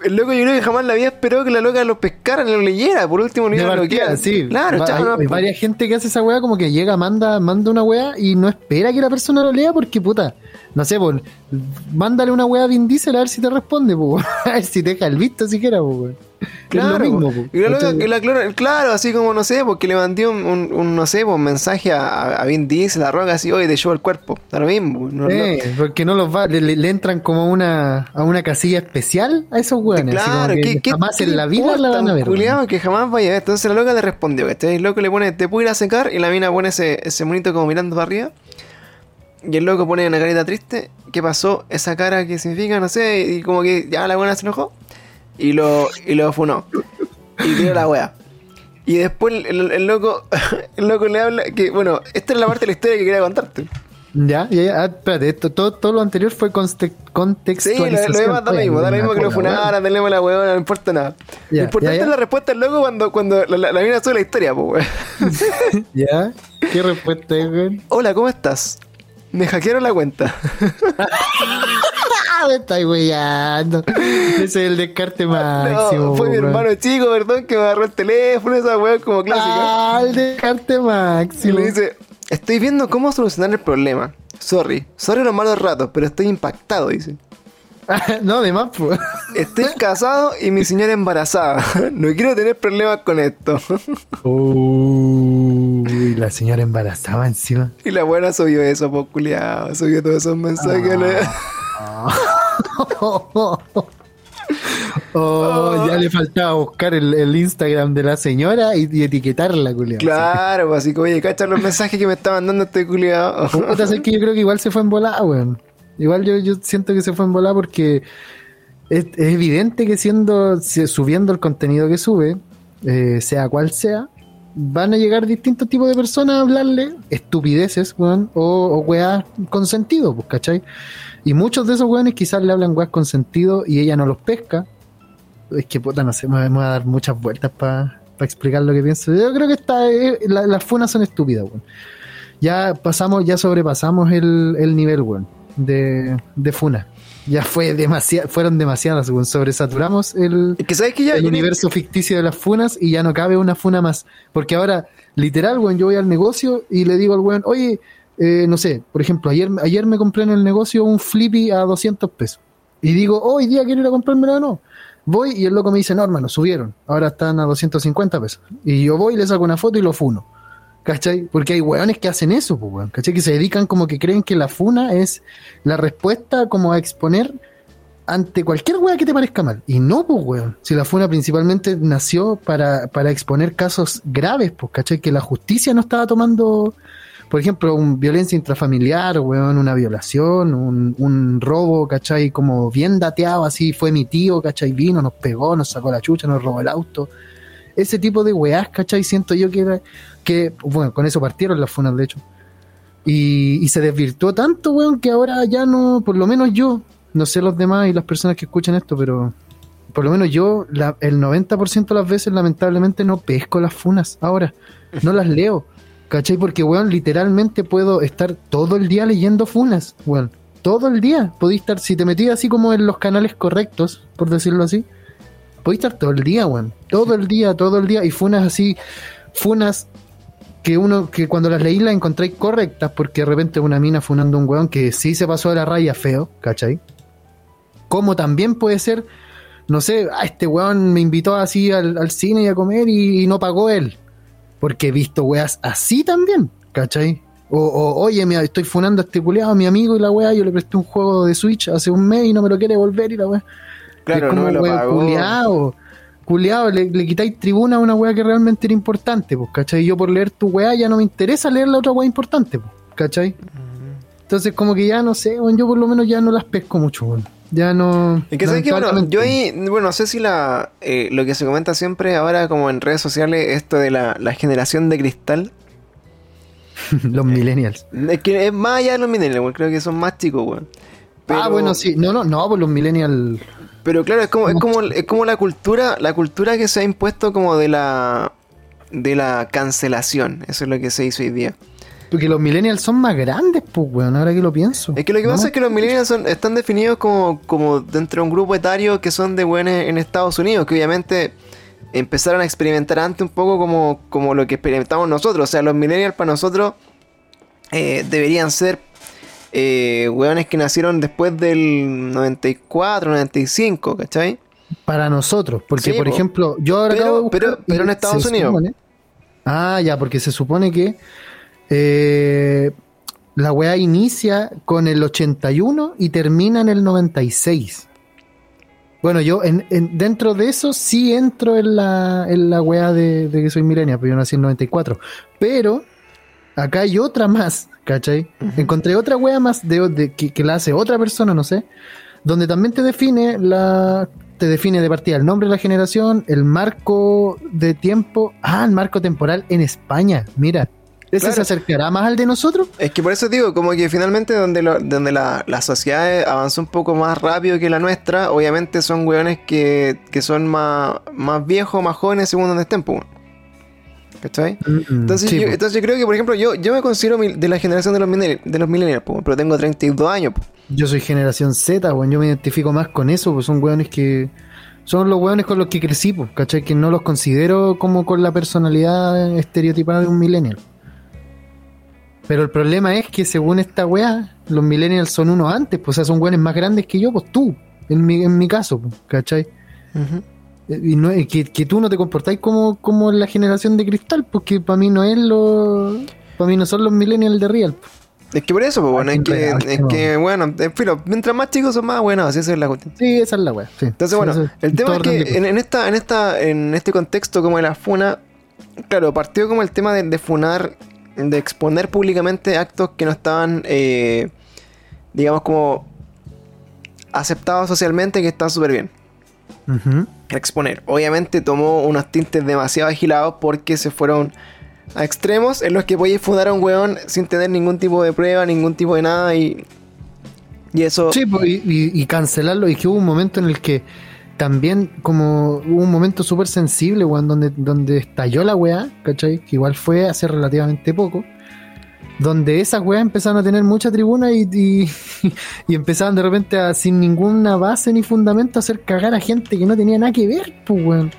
A: el loco yo creo que jamás la había esperado que la loca lo pescara, lo leyera. Por último, no
B: De
A: iba a
B: partida,
A: bloquear.
B: sí.
A: Claro,
B: hay,
A: po.
B: varias gente que hace esa weá como que llega, manda, manda una weá y no espera que la persona lo lea porque puta, no sé, pues, mándale una weá a Vin Diesel a ver si te responde, pues, a ver si te deja el visto siquiera, pues, weón.
A: Claro,
B: es lo mismo,
A: y la la claro, así como no sé, porque le mandé un, un- un, no sé, un mensaje a, a Vin Diesel, la roca así, oye, te llevo el cuerpo. Da lo mismo. No, no-
B: Eh, porque no los va, le, entran como una, a una casilla especial a esos como
A: Claro,
B: que
A: ¿qué, qué-
B: jamás
A: qué
B: en la vida la van a ver.
A: culiao,
B: weón.
A: que jamás vaya a ver. Entonces la loca le respondió, ¿cachai? El loco le pone, te puedo ir a secar, y la mina pone ese, ese monito como mirando para arriba. Y el loco pone una carita triste. ¿Qué pasó? Esa cara que significa, no sé, y como que ya la buena se enojó. Y lo, y lo funó. Y tiró la wea. Y después el, el- el loco, el loco le habla que, bueno, esta es la parte de la historia que quería contarte.
B: Ya, ya, ya. Espérate, esto, todo, todo lo anterior fue conste-
A: Sí, lo,
B: contextualización.
A: lo demás da lo mismo, da lo mismo que lo funaran, tenemos la huevona, no importa nada.
B: Ya,
A: lo importante
B: ya, ya.
A: es la respuesta del loco cuando, cuando la, la, la mina sube la historia, pues, weón.
B: ¿Ya? ¿Qué respuesta es, weón?
A: Hola, ¿cómo estás? Me hackearon la cuenta.
B: ¡Ah, me estáis weyando! Ese es el descarte máximo.
A: No, fue mi hermano chico, perdón, que me agarró el teléfono, esa weón como clásica.
B: ¡Ah, el descarte
A: y
B: máximo!
A: le dice, estoy viendo cómo solucionar el problema. Sorry, sorry los malos ratos, pero estoy impactado, dice.
B: no, además, pues.
A: Estoy casado y mi señora embarazada. No quiero tener problemas con esto.
B: Uy, la señora embarazada encima.
A: y la buena subió eso, po, culiao. Subió todos esos mensajes. le-
B: Oh, ya le faltaba buscar el, el Instagram de la señora y, y etiquetarla, culiao.
A: Claro, pues, así como, oye, cacha los mensajes que me está mandando este culiado.
B: Puta, sé que yo creo que igual se fue en volada, weón. Igual yo, yo siento que se fue en volada porque es, es evidente que siendo si- subiendo el contenido que sube, eh, sea cual sea, van a llegar distintos tipos de personas a hablarle estupideces, weón, o, o weas con sentido, pues, ¿cachai? Y muchos de esos weones quizás le hablan weas con sentido y ella no los pesca. Es que, puta, no sé, me, voy a dar muchas vueltas para explicar lo que pienso. Yo creo que está, eh, la- las funas son estúpidas, weón ya pasamos, ya sobrepasamos el, el nivel, weón, de, de Funa. Ya fue demasiado, fueron demasiadas, weón. Sobresaturamos el,
A: Es que sabes que ya.
B: el
A: ya-
B: universo ficticio de las funas y ya no cabe una funa más. Porque ahora, literal, weón, yo voy al negocio y le digo al weón, oye, eh, no sé, por ejemplo, ayer, ayer me compré en el negocio un flippy a 200 pesos. Y digo, hoy día quiero ir a comprármelo o no. Voy y el loco me dice, no, hermano, subieron. Ahora están a 250 pesos. Y yo voy, le saco una foto y lo funo. ¿Cachai? Porque hay weones que hacen eso, pues, weón. ¿Cachai? Que se dedican como que creen que la funa es la respuesta como a exponer ante cualquier weá que te parezca mal. Y no, pues, weón. Si la funa principalmente nació para, para exponer casos graves, pues, ¿cachai? Que la justicia no estaba tomando, por ejemplo, un violencia intrafamiliar, weón, una violación, un, un robo, ¿cachai? Como bien dateado, así fue mi tío, ¿cachai? Vino, nos pegó, nos sacó la chucha, nos robó el auto. Ese tipo de weás, ¿cachai? Siento yo que que, bueno, con eso partieron las funas, de hecho. Y, y se desvirtuó tanto, weón, que ahora ya no, por lo menos yo, no sé los demás y las personas que escuchan esto, pero por lo menos yo, la- el 90% de las veces, lamentablemente, no pesco las funas ahora. No las leo. ¿Cachai? Porque, weón, literalmente puedo estar todo el día leyendo funas, weón. Todo el día. Podí estar, si te metías así como en los canales correctos, por decirlo así, podéis estar todo el día, weón. Todo el día, todo el día. Y funas así, funas que uno, que cuando las leí las encontráis correctas, porque de repente una mina funando un weón que sí se pasó de la raya feo, ¿cachai? Como también puede ser, no sé, ah, este weón me invitó así al, al cine y a comer y, y no pagó él. Porque he visto weas así también, ¿cachai? O, o, oye, mira, estoy funando a este culiado, a mi amigo y la weá, yo le presté un juego de Switch hace un mes y no me lo quiere devolver y la weá.
A: Claro,
B: es como,
A: no me lo
B: weón,
A: pagó.
B: Culiao, le, le quitáis tribuna a una weá que realmente era importante, pues, ¿cachai? Yo por leer tu weá ya no me interesa leer la otra weá importante, pues, ¿cachai? Entonces, como que ya no sé, weón, yo por lo menos ya no las pesco mucho, weón. Ya no.
A: Es que sabes que, bueno, yo ahí, bueno, no sé si la, eh, lo que se comenta siempre ahora como en redes sociales, esto de la, la generación de cristal,
B: Los millennials.
A: es que es más allá de los millennials, creo que son más chicos, weón. Pero-
B: Ah, bueno, sí. No, no, no, pues los millennials.
A: Pero claro, es como, es como, es como la cultura, la cultura que se ha impuesto como de la, de la cancelación, eso es lo que se hizo hoy día.
B: Porque los millennials son más grandes, pues, weón, ahora que lo pienso.
A: Es que lo que
B: No
A: pasa es que los millennials son- están definidos como, como dentro de un grupo etario que son de buenos en Estados Unidos, que obviamente empezaron a experimentar antes un poco como, como lo que experimentamos nosotros. O sea, los millennials para nosotros eh, deberían ser eh, weones que nacieron después del 94, 95, ¿cachai?
B: Para nosotros, porque
A: Sí,
B: por
A: po.
B: ejemplo, yo ahora
A: Pero-
B: acabo de buscar
A: pero- en Estados Unidos.
B: supone- ah, ya, porque se supone que eh, la weá inicia con el 81 y termina en el 96. Bueno, yo en, en- dentro de eso sí entro en la, en la weá de, de que soy milenia, pero yo nací en 94. Pero acá hay otra más, ¿cachai? Encontré otra weá más de, de- que, que la hace otra persona, no sé, donde también te define la te define de partida el nombre de la generación, el marco de tiempo, ah, el marco temporal en España, mira. ¿Ese
A: Claro.
B: se acercará más al de nosotros?
A: Es que por eso digo, como que finalmente donde, lo- donde la, la sociedad avanzó un poco más rápido que la nuestra, obviamente son weones que, que son más, más viejos, más jóvenes según donde estén, pues. ¿Cachai? Entonces,
B: Sí,
A: yo,
B: po.
A: entonces yo creo que, por ejemplo, yo, yo me considero de la generación de los, millennials, de los millennials, pero tengo 32 años. po.
B: Yo soy generación Z, weón. Yo me identifico más con eso, pues son weones que. Son los weones con los que crecí, pues, ¿cachai? Que no los considero como con la personalidad estereotipada de un millennial. Pero el problema es que según esta weá, los millennials son unos antes, pues, o sea, son weones más grandes que yo, pues tú, en mi, en mi caso, pues, ¿cachai? Eh, Y no, que, que tú no te comportáis como, como la generación de cristal, porque para mí no es lo. Para mí no son los millennials de real.
A: Es que por eso, pues, bueno, es que,
B: real,
A: es
B: no.
A: que, bueno, en mientras más chicos son más buenos, así esa es la cuestión.
B: Sí, esa es la weá. sí.
A: Entonces,
B: Sí,
A: bueno, el tema es que en, en esta, en esta, en este contexto como de la funa, claro, partió como el tema de, de funar, de exponer públicamente actos que no estaban, eh, digamos, como aceptados socialmente, que están súper bien.
B: Ujú.
A: Exponer. Obviamente tomó unos tintes demasiado agilados porque se fueron a extremos en los que podías funar a un weón sin tener ningún tipo de prueba, ningún tipo de nada y. Y eso.
B: Sí, pues, y cancelarlo. Y que hubo un momento en el que también, como hubo un momento súper sensible, weón, donde, donde estalló la weá, ¿cachai? Que igual fue hace relativamente poco. Donde esas weas empezaron a tener mucha tribuna y, y, y empezaban de repente a, sin ninguna base ni fundamento, a hacer cagar a gente que no tenía nada que ver, pues, weón.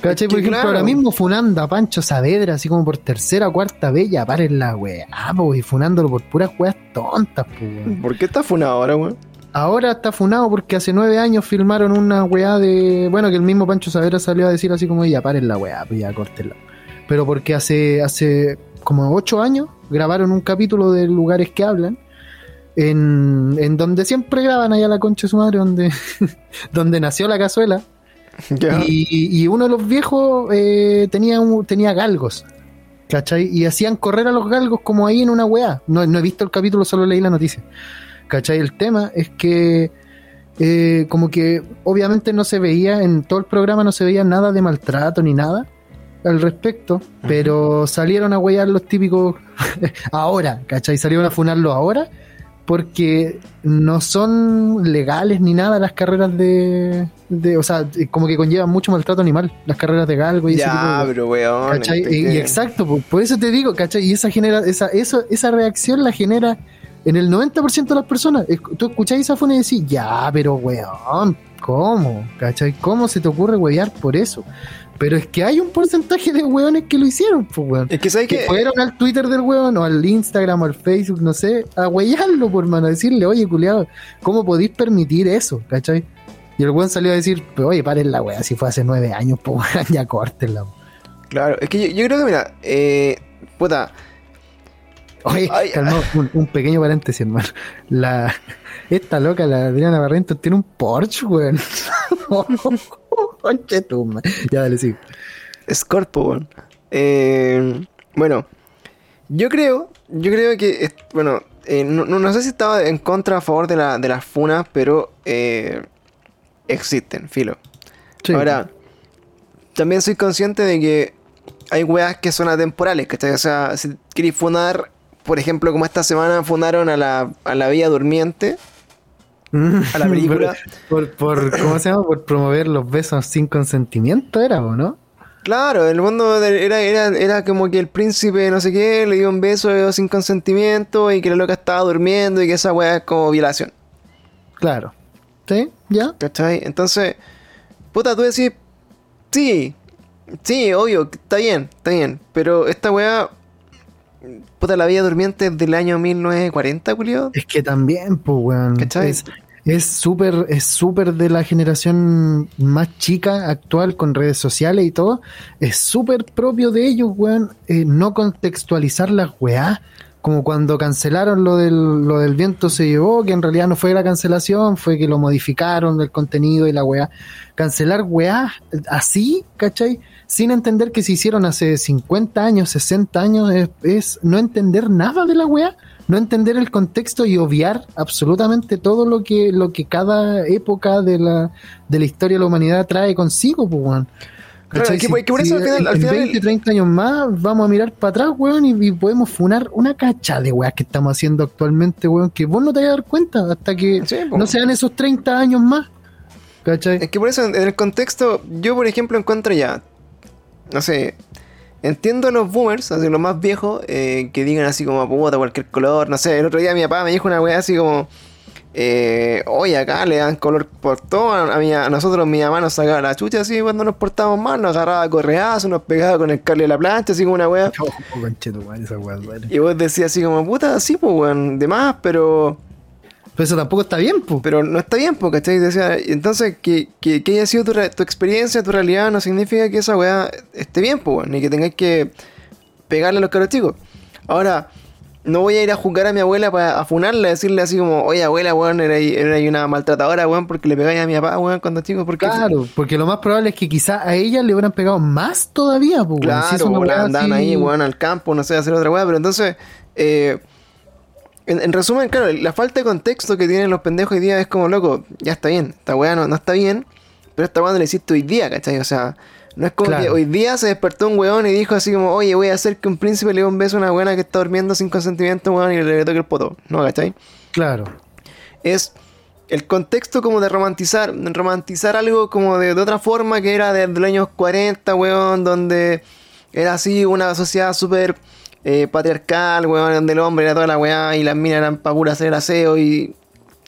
B: ¿Cachai? Por ejemplo,
A: claro.
B: ahora mismo funando a Pancho Saavedra, así como por tercera o cuarta vez, ya paren la weá, pues, y funándolo por puras weas tontas, pues, weón.
A: ¿Por qué está funado ahora, weón?
B: Ahora está funado porque hace nueve años filmaron una weá de. Bueno, que el mismo Pancho Saavedra salió a decir así como ya paren la weá, pues ya córtenla. Pero porque hace, hace como ocho años grabaron un capítulo de lugares que hablan. En, en donde siempre graban allá la concha de su madre, donde, donde nació la cazuela. Y uno de los viejos eh, tenía, un- tenía galgos. ¿Cachai? Y hacían correr a los galgos como ahí en una weá. No, no he visto el capítulo, solo leí la noticia. ¿Cachai? El tema es que eh, como que obviamente no se veía, en todo el programa no se veía nada de maltrato ni nada al respecto, pero salieron a huear los típicos ahora, ¿cachai? Salieron a funarlo ahora porque no son legales ni nada las carreras de, de- o sea, como que conllevan mucho maltrato animal, las carreras de galgo y ese tipo
A: Ya,
B: de
A: pero weón.
B: ¿Cachai?
A: este
B: Y,
A: que-
B: y exacto, po, por eso te digo, ¿cachai? Y esa genera, esa, eso, esa reacción la genera en el 90% de las personas. Tú escucháis esa funa y decís, ya, pero weón, ¿cómo? ¿Cachai? ¿Cómo se te ocurre huevear por eso? Pero es que hay un porcentaje de hueones que lo hicieron, pues, weón.
A: Es que sabes
B: Que fueron al Twitter del hueón o al Instagram o al Facebook, no sé, a huellarlo, por mano, a decirle, oye, culiado, ¿cómo podéis permitir eso? ¿Cachai? Y el weón salió a decir, oye, paren la wea, si fue hace nueve años, pues weón, ya córtenla.
A: Claro, es que yo, yo creo que, mira, eh, puta,
B: Oye,
A: Ay,
B: calmado, un, un pequeño paréntesis, hermano. La, esta loca, la Adriana Barrientos, tiene un Porsche, weón. Conche tu ma- Ya, dale, sí.
A: Scorpio, weón. Eh, bueno, yo creo, yo creo que, bueno, eh, no, no- no sé si estaba en contra o a favor de, la, de las funas, pero eh, existen, filo.
B: Sí.
A: Ahora, también soy consciente de que hay weas que son atemporales, ¿cachai? O sea, si queréis funar, por ejemplo, como esta semana funaron a la, a la Vía Durmiente, a la película.
B: Por, por, ¿cómo se llama? Por promover los besos sin consentimiento, era, ¿o no?
A: Claro, el mundo de- era, era, era como que el príncipe no sé qué le dio un beso sin consentimiento y que la loca estaba durmiendo y que esa weá es como violación.
B: Claro. ¿Sí? ¿Ya?
A: ¿Cachai? Entonces, puta, tú decís, sí, sí, obvio, está bien, está bien, pero esta weá, puta, la vida durmiente del año 1940, Julio.
B: Es que también, pues, weón.
A: ¿Cachai?
B: Es es súper es súper de la generación más chica actual con redes sociales y todo. Es súper propio de ellos, weón, eh, no contextualizar las weá. Como cuando cancelaron lo del, lo del viento se llevó, que en realidad no fue la cancelación, fue que lo modificaron del contenido y la weá. Cancelar weá así, ¿cachai? Sin entender que se hicieron hace 50 años, 60 años, es, no entender nada de la weá no entender el contexto y obviar absolutamente todo lo que, lo que cada época de la, de la historia de la humanidad trae consigo, pues.
A: Que- por eso al final- al
B: en
A: final
B: 20,
A: el-
B: 30 años más vamos a mirar para atrás, weón, y, y podemos funar una cacha de weas que estamos haciendo actualmente, weón, que vos no te vas a dar cuenta hasta que
A: Sí,
B: no sean esos 30 años más. ¿Cachai?
A: Es que por eso, en el contexto, yo por ejemplo encuentro ya, no sé, entiendo a los boomers, así los más viejos, eh, que digan así como puta, cualquier color, no sé, el otro día mi papá me dijo una weá así como, eh, oye, acá le dan color por todo, a, mi- a nosotros mi mamá nos sacaba la chucha así cuando nos portábamos mal, nos agarraba correazo, nos pegaba con el cable de la plancha, así como una.
B: Oh, wea duele.
A: Y vos decías así como, puta, sí, pues weón, de más, pero...
B: Pero eso tampoco está bien, pues.
A: Pero no está bien, porque ¿cachai? Decía, entonces, que, que, que haya sido tu experiencia, tu realidad, no significa que esa weá esté bien, pues, ni que tengáis que pegarle a los caros chicos. Ahora, no voy a ir a juzgar a mi abuela para afunarla, decirle así como, oye, abuela, weón, era, era una maltratadora, weón, porque le pegáis a mi papá, weón, cuando chico, porque...
B: Claro, porque lo más probable es que quizá a ella le hubieran pegado más todavía, pues. weón. Si
A: Claro, weón,
B: weá
A: andan
B: así-
A: ahí, weón, al campo, no sé, a hacer otra weá, pero entonces, eh, en, en resumen, claro, la falta de contexto que tienen los pendejos hoy día es como, loco, ya está bien, esta weá no, no está bien, pero esta weá no la hiciste hoy día, ¿cachai? O sea, no es como
B: Claro.
A: que hoy día se despertó un weón y dijo así como, oye, voy a hacer que un príncipe le dé un beso a una weona que está durmiendo sin consentimiento, weón, y le toque el poto, ¿no, cachai?
B: Claro.
A: es el contexto como de romantizar, romantizar algo como de, de otra forma que era desde los años 40, weón, donde era así una sociedad súper eh, patriarcal, weón, donde el hombre era toda la weá y las minas eran pa' pura hacer aseo y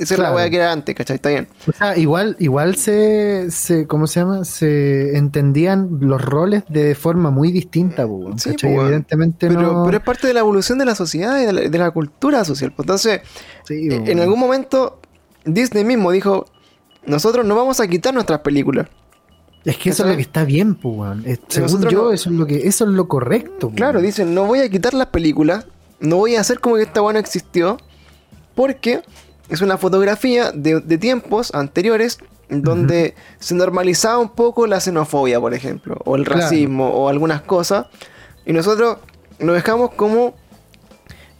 A: esa es la
B: Claro.
A: weá que era antes, ¿cachai? Está bien.
B: O sea, igual, igual se, se, ¿cómo se llama? Se entendían los roles de forma muy distinta,
A: Sí,
B: ¿cachai?
A: pues, weón.
B: Evidentemente
A: Pero,
B: no.
A: pero es parte de la evolución de la sociedad y de la, de la cultura social. Entonces,
B: Sí,
A: eh, en algún momento Disney mismo dijo, nosotros no vamos a quitar nuestras películas.
B: Es que eso es lo que está bien, pues, Según yo,
A: no-
B: eso es lo que, eso es lo correcto.
A: Claro, dicen, no voy a quitar las películas, no voy a hacer como que esta weá no existió, porque es una fotografía de, de tiempos anteriores donde se normalizaba un poco la xenofobia, por ejemplo, o el
B: Claro.
A: racismo, o algunas cosas, y nosotros lo dejamos como...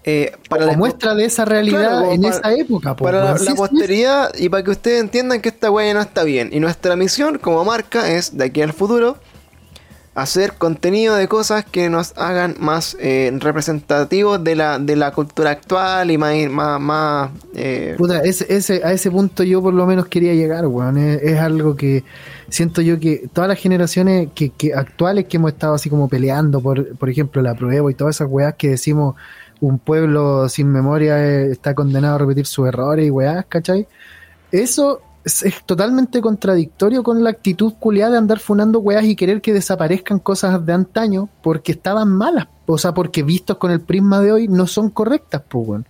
A: eh, para
B: Como
A: la-
B: muestra de esa realidad
A: Claro,
B: en
A: para-
B: esa época, pues,
A: para la, posteridad y para que ustedes entiendan que esta weá no está bien. Y nuestra misión como marca es, de aquí al futuro, hacer contenido de cosas que nos hagan más eh, representativos de la, de la cultura actual y más... más, más, eh,
B: Puta, ese, ese, a ese punto yo por lo menos quería llegar, weón. Es, algo que siento yo que todas las generaciones que, que actuales que hemos estado así como peleando por, por ejemplo, la prueba y todas esas weás que decimos un pueblo sin memoria eh, está condenado a repetir sus errores y weás, ¿cachai? Eso es, es totalmente contradictorio con la actitud culiada de andar funando weas y querer que desaparezcan cosas de antaño porque estaban malas. O sea, porque vistos con el prisma de hoy no son correctas, pues, weón.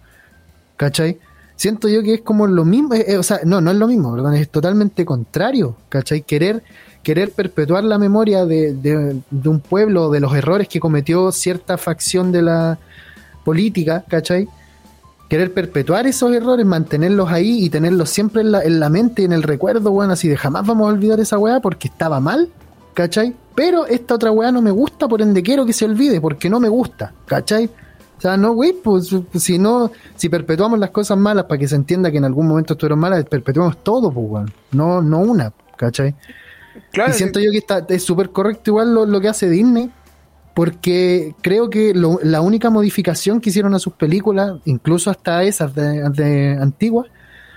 B: ¿Cachai? Siento yo que es como lo mismo, eh, eh, o sea, no, no es lo mismo, perdón, es totalmente contrario, ¿cachai? Querer, querer perpetuar la memoria de, de, de un pueblo, de los errores que cometió cierta facción de la política, ¿cachai? Querer perpetuar esos errores, mantenerlos ahí y tenerlos siempre en la, en la mente y en el recuerdo, weón, así de jamás vamos a olvidar esa weá porque estaba mal, ¿cachai? Pero esta otra weá no me gusta, por ende quiero que se olvide porque no me gusta, ¿cachai? O sea, no, güey, pues si no, si perpetuamos las cosas malas para que se entienda que en algún momento estuvieron malas, perpetuamos todo, pues, weón. No, no una, ¿cachai?
A: Claro,
B: y siento yo que está, es súper correcto igual lo, lo que hace Disney, porque creo que lo- la única modificación que hicieron a sus películas, incluso hasta esas de, de antiguas,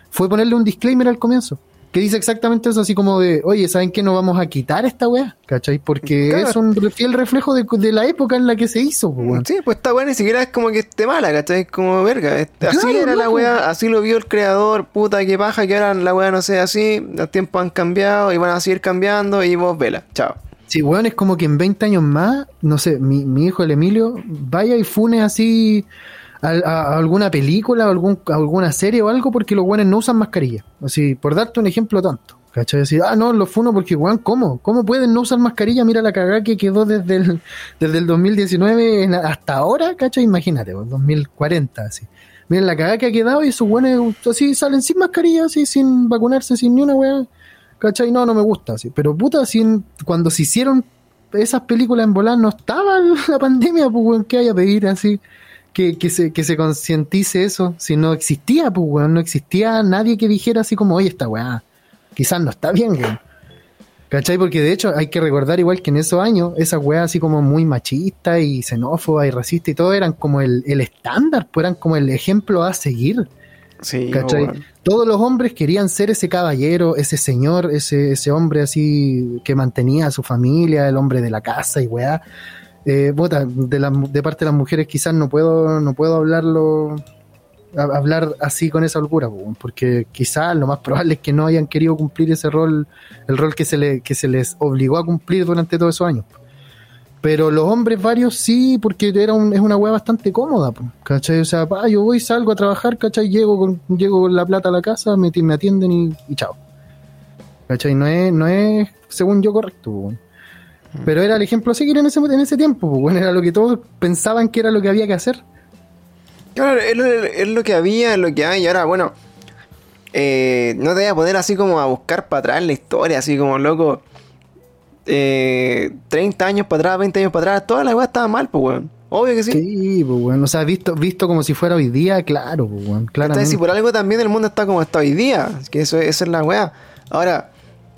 B: fue ponerle un disclaimer al comienzo. Que dice exactamente eso, así como de, oye, ¿saben qué? No vamos a quitar esta weá, ¿cachai? Porque
A: Claro.
B: es un fiel reflejo de, de la época en la que se hizo, pues, weón.
A: Sí, pues está bueno, ni siquiera es como que esté mala, ¿cachai? Es como verga. este- Así
B: Claro,
A: era la weá, así lo vio el creador, puta que paja, que ahora la weá no sea así, los tiempos han cambiado y van a seguir cambiando y vos vela, chao.
B: Sí, weón, es como que en 20 años más, no sé, mi, mi hijo el Emilio vaya y fune así a, a- alguna película, o algún, alguna serie o algo porque los weones no usan mascarilla. Así, por darte un ejemplo tonto. ¿Cachai? Decir, ah, no, los funo porque, weón, ¿cómo? ¿Cómo pueden no usar mascarilla? Mira la cagada que quedó desde el, desde el 2019 en- hasta ahora, ¿cachai? Imagínate, weón, 2040, así. Miren la cagada que ha quedado y sus weones así salen sin mascarilla, así, sin vacunarse, sin ni una weá. ¿Cachai? No, no me gusta, así. Pero puta, sin, cuando se hicieron esas películas en volar no estaba la pandemia, pues, weón, que haya a pedir así. Que, que, se, que se concientice eso. Si no existía, pues, no existía nadie que dijera así como, oye, esta weá, quizás no está bien. ¿Cachai? Porque de hecho hay que recordar igual que en esos años, esas weas así como muy machistas y xenófobas y racistas y todo eran como el, el estándar, pues eran como el ejemplo a seguir.
A: Sí.
B: Todos los hombres querían ser ese caballero, ese señor, ese, ese hombre así que mantenía a su familia, el hombre de la casa y weá. Eh, puta, de, la- de parte de las mujeres quizás no puedo, no puedo hablarlo, a- hablar así con esa holgura, porque quizás lo más probable es que no hayan querido cumplir ese rol, el rol que se, le, que se les obligó a cumplir durante todos esos años. Pero los hombres varios sí, porque era un, es una weá bastante cómoda, ¿cachai? O sea, pa, yo voy, salgo a trabajar, ¿cachai? Llego con, llego con la plata a la casa, me, me atienden y, y chao. ¿Cachai? No es, no es, según yo, correcto, weón. Pero era el ejemplo a seguir en ese, en ese tiempo. Era lo que todos pensaban que era lo que había que hacer.
A: Claro, es lo, es lo que había, es lo que hay. Y ahora, bueno, eh, no te voy a poner así como a buscar para atrás la historia, así como loco. Eh, 30 años para atrás, 20 años para atrás, toda la weá estaba mal, pues weón. Obvio que sí.
B: Sí, pues, weón. O sea, visto, visto como si fuera hoy día, claro, pues, weón.
A: Entonces,
B: Claramente.
A: si por algo también el mundo está como está hoy día, que eso, eso es la weá. Ahora,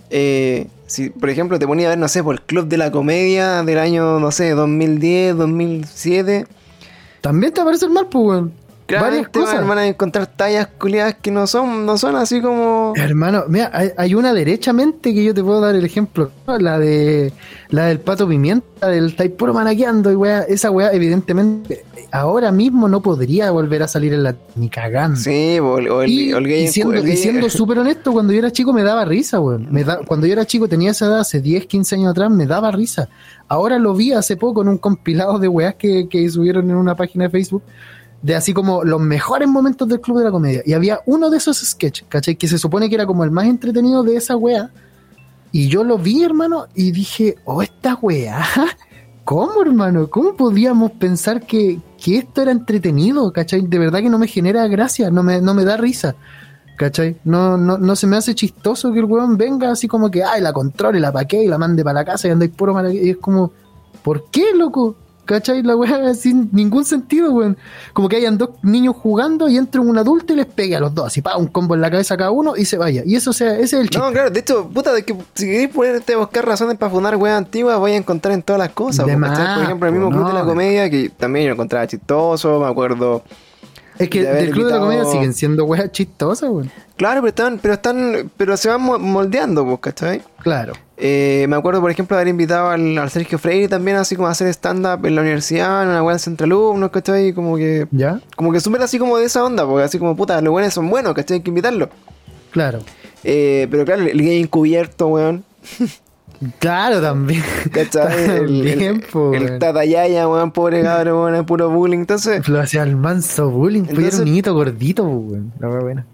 A: eh, si por ejemplo te ponía a ver, no sé, por el Club de la Comedia del año, no sé, 2010, 2007,
B: También te parece mal, pues, weón. Varias cosas.
A: van, a encontrar tallas culiadas que no son, no son así como...
B: Hermano, mira, hay, hay una derechamente que yo te puedo dar el ejemplo. ¿no? La de la del pato pimienta, del estáis puro manaqueando y weá. Esa weá, evidentemente, ahora mismo no podría volver a salir en la ni cagando.
A: Sí, o, el- o el,
B: Y,
A: o el gay
B: y
A: en-
B: siendo,
A: el
B: súper honesto, cuando yo era chico me daba risa, weón. Me da- cuando yo era chico, tenía esa edad, hace 10, 15 años atrás, me daba risa. Ahora lo vi hace poco en un compilado de weas que, que subieron en una página de Facebook, de así como los mejores momentos del Club de la Comedia. Y había uno de esos sketches, ¿cachai? Que se supone que era como el más entretenido de esa wea. Y yo lo vi, hermano, y dije, oh, esta wea. ¿Cómo, hermano? ¿Cómo podíamos pensar que, que esto era entretenido? ¿Cachai? De verdad que no me genera gracia, no me, no me da risa. ¿Cachai? No, no, no se me hace chistoso que el weón venga así como que, ay, la controle, la paqué y la mande para la casa y andáis puro mal. Y es como, ¿por qué, loco? ¿Cachai? La weá sin ningún sentido, weón. Como que hayan dos niños jugando y entre un adulto y les pegue a los dos, así, pa, un combo en la cabeza a cada uno y se vaya. Y eso, o sea, ese es el chiste.
A: No, claro, de hecho, puta, de que si queréis ponerte a buscar razones para fundar weas antiguas, voy a encontrar en todas las cosas.
B: De
A: po, ¿cachai?
B: más,
A: Por ejemplo, el mismo
B: po,
A: Club de la
B: no.
A: Comedia, que también yo encontraba chistoso, me acuerdo.
B: Es que
A: de
B: del club de la comedia siguen siendo weas chistosas, weón.
A: Claro, pero están, pero están, pero se van mo- moldeando, pues, ¿cachai?
B: Claro.
A: Eh, me acuerdo, por ejemplo, de haber invitado al, al Sergio Freire también, así como a hacer stand-up en la universidad, en una wea de centro alumnos, ¿cachai? Como que,
B: ¿Ya?
A: como que súper así como de esa onda, porque así como, puta, los buenos son buenos, ¿cachai? Hay que invitarlos.
B: Claro.
A: Eh, pero claro, el gay encubierto, weón.
B: Claro, también.
A: ¿Cachai? El, el,
B: También, po,
A: el
B: weón.
A: tatayaya, weón, pobre cabrón, weón, es puro bullying. Entonces,
B: Lo hacía el manso bullying, pues era
A: Entonces-
B: un niñito gordito, pues, weón. La buena.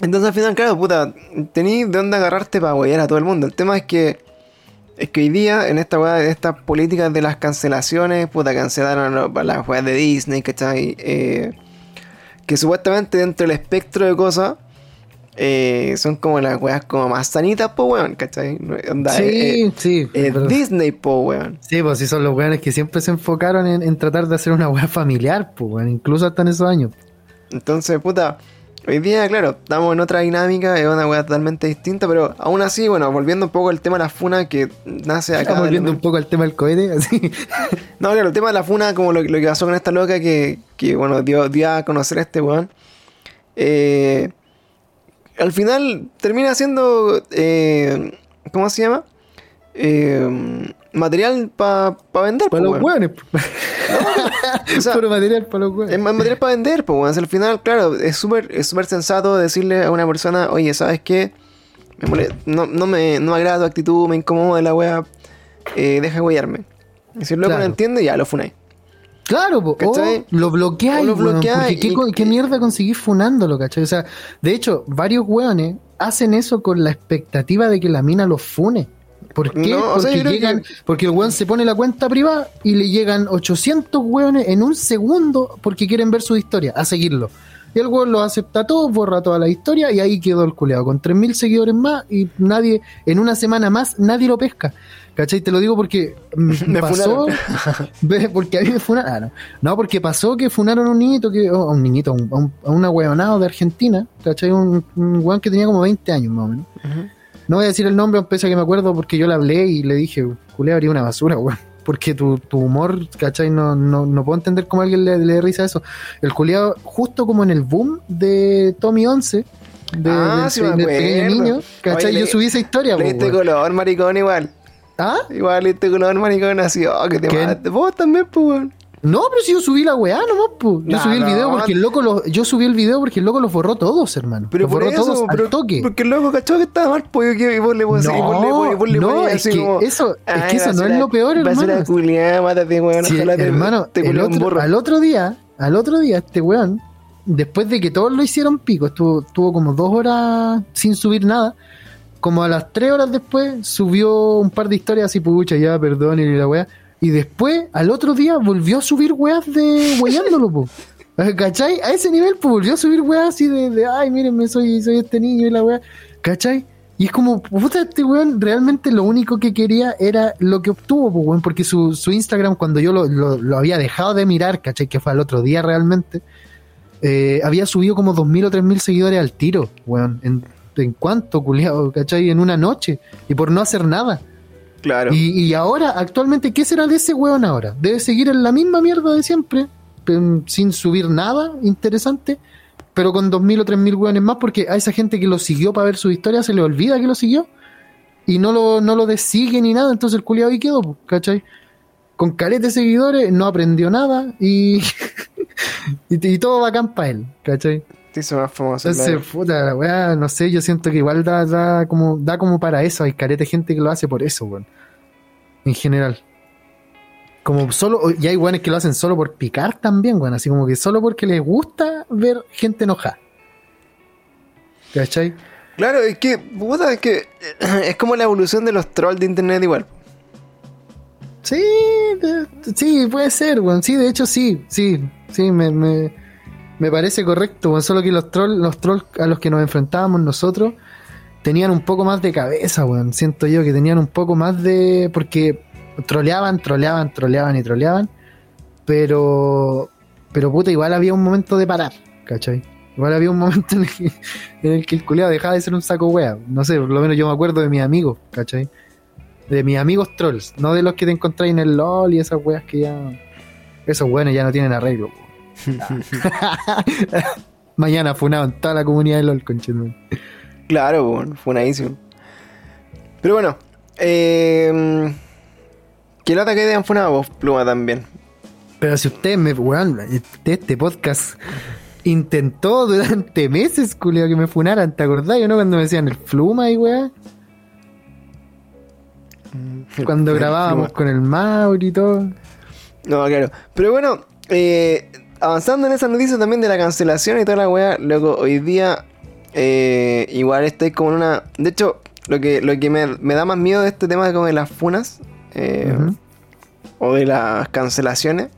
A: entonces al final, claro, puta, tenís de dónde agarrarte para huear a todo el mundo. El tema es que es que hoy día, en esta weá, en estas políticas de las cancelaciones, puta, cancelaron las weas de Disney, ¿cachai? Eh, que supuestamente dentro del espectro de cosas eh, son como las weas como más sanitas, po, weón, ¿cachai? Onda,
B: Sí,
A: eh, eh,
B: sí.
A: eh, Disney, po, weón.
B: Sí, pues sí son los weones que siempre se enfocaron en, en tratar de hacer una wea familiar, pues, weón. Incluso hasta en esos años.
A: Entonces, puta, hoy día, claro, estamos en otra dinámica, es una weá totalmente distinta, pero aún así, bueno, volviendo un poco al tema de la funa que nace acá.
B: Estamos volviendo un poco al tema del cohete, así.
A: No, claro, el tema de la funa, como lo, lo que pasó con esta loca que, que bueno, dio, dio a conocer a este weón. Eh, al final termina siendo, eh, ¿cómo se llama? Eh, material para vender,
B: Para los pues.
A: O sea,
B: Puro material para los
A: Es
B: weones.
A: más material para vender, pues, weón. O sea, al final, claro, es súper es súper sensato decirle a una persona, oye, ¿sabes qué? Me mole- no, no, me, no me agrada tu actitud, me incomoda la wea, eh, deja de huearme. Y si el loco
B: Claro.
A: no entiende, ya lo funáis.
B: Claro, po, o lo bloqueáis,
A: lo bloqueáis
B: ¿qué,
A: y-
B: co- qué mierda conseguís funándolo, ¿cachai? O sea, de hecho, varios weones hacen eso con la expectativa de que la mina los fune. ¿Por qué?
A: No, o sea,
B: porque, llegan,
A: que-
B: porque el weón se pone la cuenta privada y le llegan 800 weones en un segundo porque quieren ver su historia, a seguirlo. Y el weón lo acepta todo, borra toda la historia y ahí quedó el culeado con 3.000 seguidores más y nadie, en una semana más, nadie lo pesca. ¿Cachai? Te lo digo porque
A: Me
B: pasó, porque a mí me funaron. ah, no. no, porque pasó que funaron a un niñito, que, a un niñito, a un, a un, de Argentina, ¿cachai? Un, un weón que tenía como 20 años más o menos. No voy a decir el nombre, pese a que me acuerdo, porque yo le hablé y le dije, culé, habría una basura, weón. Porque tu, tu humor, ¿cachai? No, no, no puedo entender cómo alguien le, le dé risa a eso. El culiado, justo como en el boom de Tommy 11, de,
A: Ah,
B: del,
A: sí me
B: pequeño niño, ¿cachai?
A: Oye,
B: yo
A: le-
B: subí esa historia, weón.
A: color, maricón, igual.
B: ¿Ah?
A: Igual le diste color, maricón, así, oh, que te. Vos también, pues, weón.
B: No, pero si yo subí la weá nomás, po. Yo
A: Nah,
B: subí el video
A: no.
B: porque el loco lo, yo subí el video porque el loco los borró todos, hermano.
A: Pero
B: los
A: por
B: borró
A: eso,
B: todos
A: pero,
B: al toque.
A: porque el loco cachó que estaba mal, pues, y vos le pones, y vos le vos le
B: no, es que
A: como,
B: eso, es
A: "Ay,
B: que eso no
A: basura-
B: es lo peor,
A: basura
B: hermano.
A: culiada, mátate, weón,
B: Sí,
A: ojalá te,
B: hermano,
A: te
B: el
A: culea un
B: otro-
A: burro.
B: al otro día, al otro día, este weón, después de que todos lo hicieron pico, estuvo, estuvo como dos horas sin subir nada. Como a las tres horas después, subió un par de historias así, pucha, ya, perdón, y la weá. Y después, al otro día, volvió a subir weas de weyándolo, po. ¿Cachai? A ese nivel, pues volvió a subir weas así de, de ay, mírenme, soy, soy este niño y la wea. ¿Cachai? Y es como, puta, este weón realmente lo único que quería era lo que obtuvo, pues, weón, porque su, su Instagram, cuando yo lo, lo- lo había dejado de mirar, ¿cachai? Que fue al otro día realmente, eh, había subido como 2.000 o 3.000 seguidores al tiro, weón. ¿En, en cuánto, culiado, ¿cachai? En una noche. Y por no hacer nada.
A: Claro.
B: Y, y ahora, actualmente, ¿qué será de ese weón ahora? Debe seguir en la misma mierda de siempre, sin subir nada interesante, pero con 2.000 o 3.000 weones más, porque a esa gente que lo siguió para ver su historia se le olvida que lo siguió y no lo, no lo desigue ni nada, entonces el culiado ahí quedó, po, ¿cachai? Con carete de seguidores, no aprendió nada y, y, y todo bacán para él, ¿cachai?
A: Te hizo más famoso.
B: Entonces, puta, la weá, no sé, yo siento que igual da, da como, da como para eso, hay carete de gente que lo hace por eso, weón. En general. Como solo, y hay weones que lo hacen solo por picar también, weón, así como que solo porque les gusta ver gente enojada. ¿Cachai?
A: Claro, es que, puta, es que es como la evolución de los trolls de internet igual.
B: Sí, sí, puede ser, weón. Sí, de hecho sí, sí, sí, me, me, me parece correcto. Solo que los trolls, los trolls a los que nos enfrentábamos nosotros tenían un poco más de cabeza, weón. Siento yo que tenían un poco más de. porque troleaban, troleaban, troleaban y troleaban. Pero. Pero puta, igual había un momento de parar, ¿cachai? Igual había un momento en el que, en el, que el culeado dejaba de ser un saco wea. No sé, por lo menos yo me acuerdo de mis amigos, ¿cachai? De mis amigos trolls, no de los que te encontráis en el LOL y esas weas que ya. Esos weones ya no tienen arreglo. Mañana funaban toda la comunidad de LOL, conchetumare.
A: Claro, bueno, funadísimo. Pero bueno, eh, ¿qué lata que han funado vos, Pluma, también?
B: Pero si ustedes me, weón, este, este podcast intentó durante meses, culiao, que me funaran. ¿Te acordás? Yo no cuando me decían el fluma y weá. Cuando
A: El
B: grabábamos con el Mauri y todo.
A: No, claro. Pero bueno, eh, avanzando en esa noticia también de la cancelación y toda la weá, luego hoy día eh, igual estoy como en una... De hecho, lo que, lo que me, me da más miedo de este tema como de las funas eh, o de las cancelaciones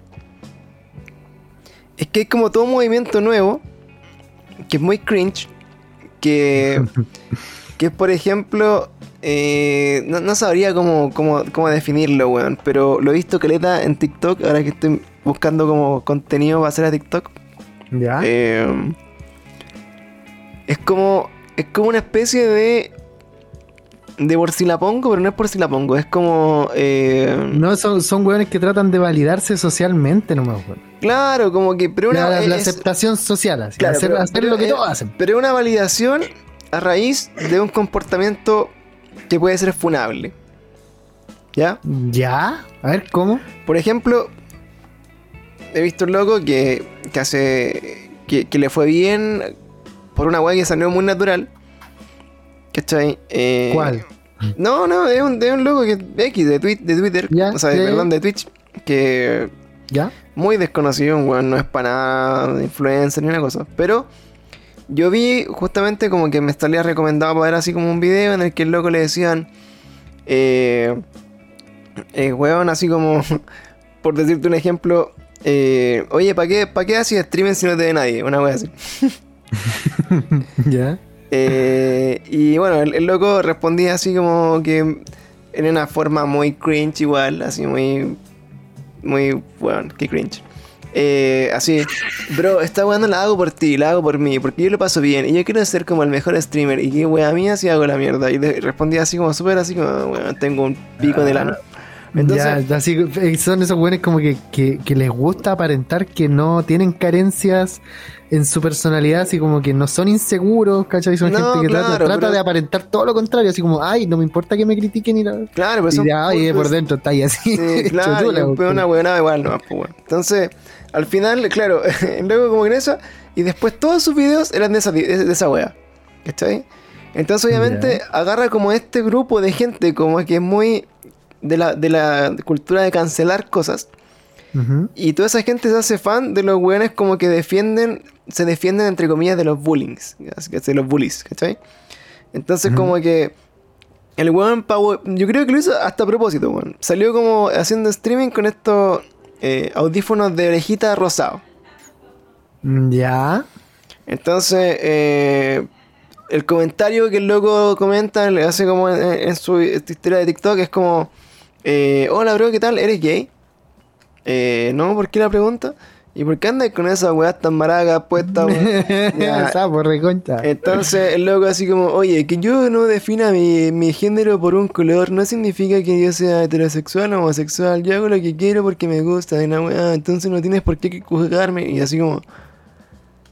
A: es que hay como todo un movimiento nuevo que es muy cringe que, que es por ejemplo eh, no, no sabría cómo, cómo, cómo definirlo weón pero lo he visto caleta en TikTok ahora que estoy buscando como contenido para hacer a TikTok
B: ¿Ya?
A: eh, es como es como una especie de de por si la pongo pero no es por si la pongo es como eh,
B: no, son, son weones que tratan de validarse socialmente nomás, weón.
A: claro como que pero una
B: la, la
A: es-
B: aceptación social, así.
A: Claro,
B: hacer
A: pero-
B: hacer
A: pero
B: lo que
A: es-
B: todos hacen.
A: Pero una validación a raíz de un comportamiento que puede ser funable. ¿Ya?
B: ¿Ya? A ver, ¿cómo?
A: Por ejemplo, he visto un loco que, que hace. Que, que le fue bien por una weá que salió muy natural. ¿Cachai? Eh,
B: ¿Cuál?
A: No, no, es un, es un loco que X de, Twi- de Twitter.
B: Ya,
A: o sea, de- perdón, de Twitch. Que
B: ¿Ya?
A: muy desconocido, un weón, no es para nada influencer ni una cosa. Pero yo vi justamente como que me salía recomendado para ver así como un video en el que el loco le decían, eh, eh, weón, así como, por decirte un ejemplo, eh, oye, ¿para qué, ¿para qué haces streaming si no te ve nadie? Una wea así.
B: ¿Ya?
A: Eh, y bueno, el, el loco respondía así como que en una forma muy cringe igual, así muy... Muy... Bueno, qué cringe. Eh, así, bro, esta weá no la hago por ti, la hago por mí, porque yo lo paso bien y yo quiero ser como el mejor streamer y que weá mía si hago la mierda. Y le- respondía así como súper así como, weón, tengo un pico de lana. Entonces,
B: ya, así, eh, son esos buenos como que, que, que les gusta aparentar que no tienen carencias en su personalidad, así como que no son inseguros, ¿cachai? Son
A: No,
B: gente que trata,
A: claro,
B: trata
A: pero-
B: de aparentar todo lo contrario, así como, ay, no me importa que me critiquen y la...
A: claro,
B: y
A: son
B: ya, oye,
A: putos-
B: por dentro está ahí así.
A: Sí, claro, y una huevonada igual nomás, pues. Entonces, al final, claro, luego como que en eso, y después todos sus videos eran de esa, de, de esa wea. ¿Cachai? Entonces, obviamente, agarra como este grupo de gente, como que es muy de la, de la cultura de cancelar cosas. Y toda esa gente se hace fan de los weones como que defienden, se defienden entre comillas de los bullings, de los bullies, ¿cachai? Entonces como que el weón, pa- yo creo que lo hizo hasta a propósito, weón. Salió como haciendo streaming con estos eh, audífonos de orejita rosado.
B: Mm, Ya.
A: Entonces, eh, el comentario que el loco comenta, le hace como en, en su historia de TikTok, es como, eh, hola bro, ¿qué tal? ¿Eres gay? Eh, no, ¿por qué la pregunta? ¿Y por qué andas con esas weas tan maracas puestas?
B: Sapo, reconcha.
A: Entonces el loco así como, oye, que yo no defina mi, mi género por un color no significa que yo sea heterosexual o homosexual. Yo hago lo que quiero porque me gusta, y una weá, entonces no tienes por qué juzgarme. Y así como...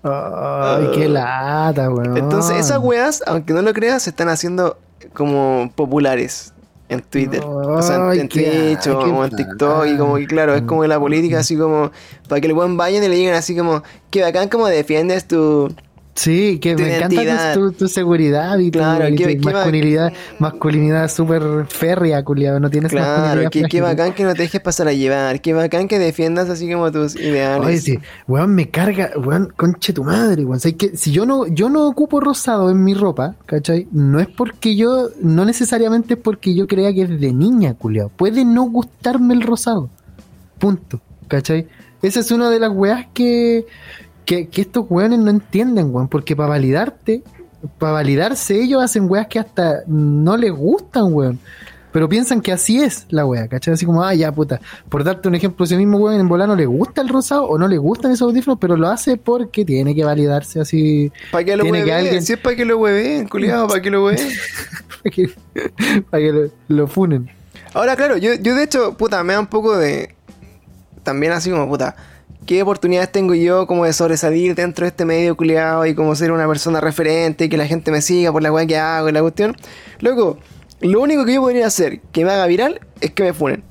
B: Ay, qué lata, weón.
A: Entonces esas weas, aunque no lo creas, se están haciendo como populares en Twitter. o sea, en, Twitch o, en TikTok. Y como que claro, es como la política así como... Para que el buen vayan y le digan así como... Que bacán como defiendes tu...
B: Sí, que me encanta tu, seguridad y tu,
A: Claro,
B: y tu
A: qué- qué ba-
B: masculinidad, masculinidad súper férrea, culiado. No tienes
A: Claro,
B: masculinidad
A: qué, qué bacán que no te dejes pasar a llevar, qué bacán que defiendas así como tus ideales.
B: Oye, sí, weón, me carga, weón, conche tu madre, weón. ¿Sabes qué? Si yo no, yo no ocupo rosado en mi ropa, ¿cachai? No es porque yo, no necesariamente es porque yo crea que es de niña, culiado. Puede no gustarme el rosado. Punto, ¿cachai? Esa es una de las weas que, que, que estos weones no entienden, weón. Porque para validarte, para validarse ellos hacen weas que hasta no les gustan, weón. Pero piensan que así es la wea, ¿cachai? Así como, ah, ya puta. Por darte un ejemplo, ese mismo weón en volano le gusta el rosado o no le gustan esos audífonos, pero lo hace porque tiene que validarse así.
A: ¿Para qué lo
B: tiene que alguien-
A: Si es para que lo hueveen, culiado, para que lo hueveen.
B: para que, para que lo, lo funen.
A: Ahora, claro, yo, yo de hecho, puta, me da un poco de... También así como, puta, ¿qué oportunidades tengo yo como de sobresalir dentro de este medio culiado y como ser una persona referente y que la gente me siga por la weá que hago y la cuestión? Loco, lo único que yo podría hacer que me haga viral es que me funen.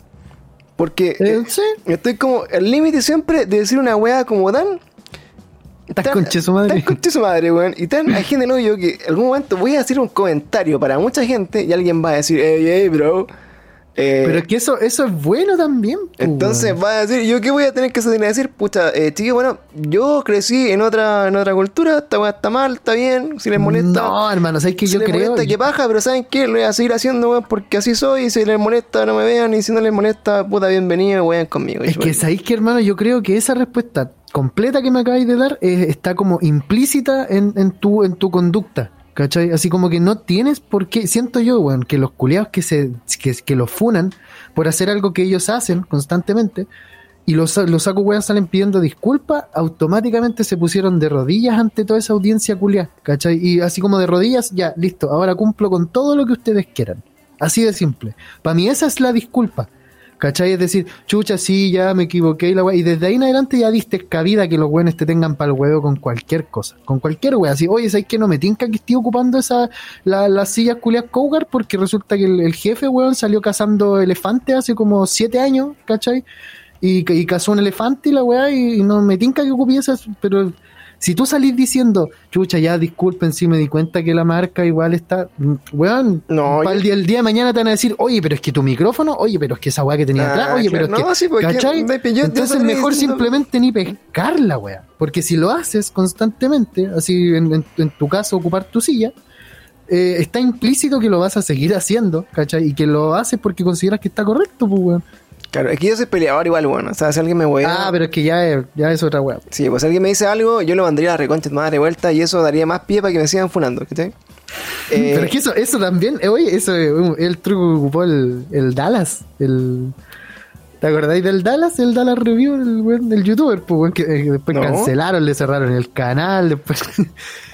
A: Porque...
B: Eh, sí.
A: Estoy como al límite siempre de decir una weá como tan.
B: Estás conche su madre.
A: Estás conche su madre, weón. Y tan hay gente en hoyo que en algún momento voy a hacer un comentario para mucha gente y alguien va a decir, hey, hey, bro. Eh,
B: Pero es que eso, eso es bueno también.
A: entonces va a decir, ¿yo qué voy a tener que salir a decir? Pucha, eh, chiquillo, bueno, yo crecí en otra, en otra cultura, esta weá está mal, está bien, si les molesta.
B: No, hermano, ¿sabes que
A: si
B: yo
A: les
B: creo?
A: molesta, que paja, pero ¿saben qué? Lo voy a seguir haciendo, weón, porque así soy. Y si les molesta, no me vean. Y si no les molesta, puta, bienvenido, weón, conmigo.
B: Es que sabéis que, hermano, yo creo que esa respuesta completa que me acabáis de dar eh, está como implícita en, en tu, en tu conducta. ¿Cachai? Así como que no tienes por qué. Siento yo, weón, que los culiados que se que, que los funan por hacer algo que ellos hacen constantemente y los, los saco weón salen pidiendo disculpas, automáticamente se pusieron de rodillas ante toda esa audiencia culiada. ¿Cachai? Y así como de rodillas, ya, listo, ahora cumplo con todo lo que ustedes quieran. Así de simple. Para mí esa es la disculpa. ¿Cachai? Es decir, chucha, sí, ya me equivoqué y la wea. Y desde ahí en adelante ya diste cabida que los weones te tengan para el huevo con cualquier cosa. Con cualquier wea. Así, oye, ¿sabes que no me tinca que estoy ocupando esa, la, las sillas culias Cougar? Porque resulta que el, jefe, weón, salió cazando elefantes hace como siete años, ¿cachai? Y, y cazó un elefante y la weá, y, no me tinca que ocupé pero si tú salís diciendo, chucha, ya disculpen si me di cuenta que la marca igual está, mm, weón,
A: No,
B: para
A: yo-
B: el, día, el día de mañana te van a decir, oye, pero es que tu micrófono, oye, pero es que esa weá que tenía
A: Ah,
B: atrás, oye, pero es que,
A: sí,
B: ¿cachai?
A: yo- yo
B: Entonces mejor
A: diciendo-
B: simplemente ni pescarla, weá, porque si lo haces constantemente, así en, en- en tu caso ocupar tu silla, eh, está implícito que lo vas a seguir haciendo, ¿cachai? Y que lo haces porque consideras que está correcto, pues, weón.
A: Claro, es que yo soy peleador igual, bueno. O sea, si alguien me hueá.
B: Ah, pero es que ya es, ya es otra weá.
A: Sí, pues si alguien me dice algo, yo lo mandaría a reconcha de madre de vuelta y eso daría más pie para que me sigan funando, ¿cachai? Eh,
B: Pero es que eso, eso también, eh, oye, eso es el truco que ocupó el, el Dallas, el... ¿Te acordáis del Dallas? El Dallas Review, el, weón, el youtuber, pues, weón, que eh, después
A: No.
B: cancelaron, le cerraron el canal, después...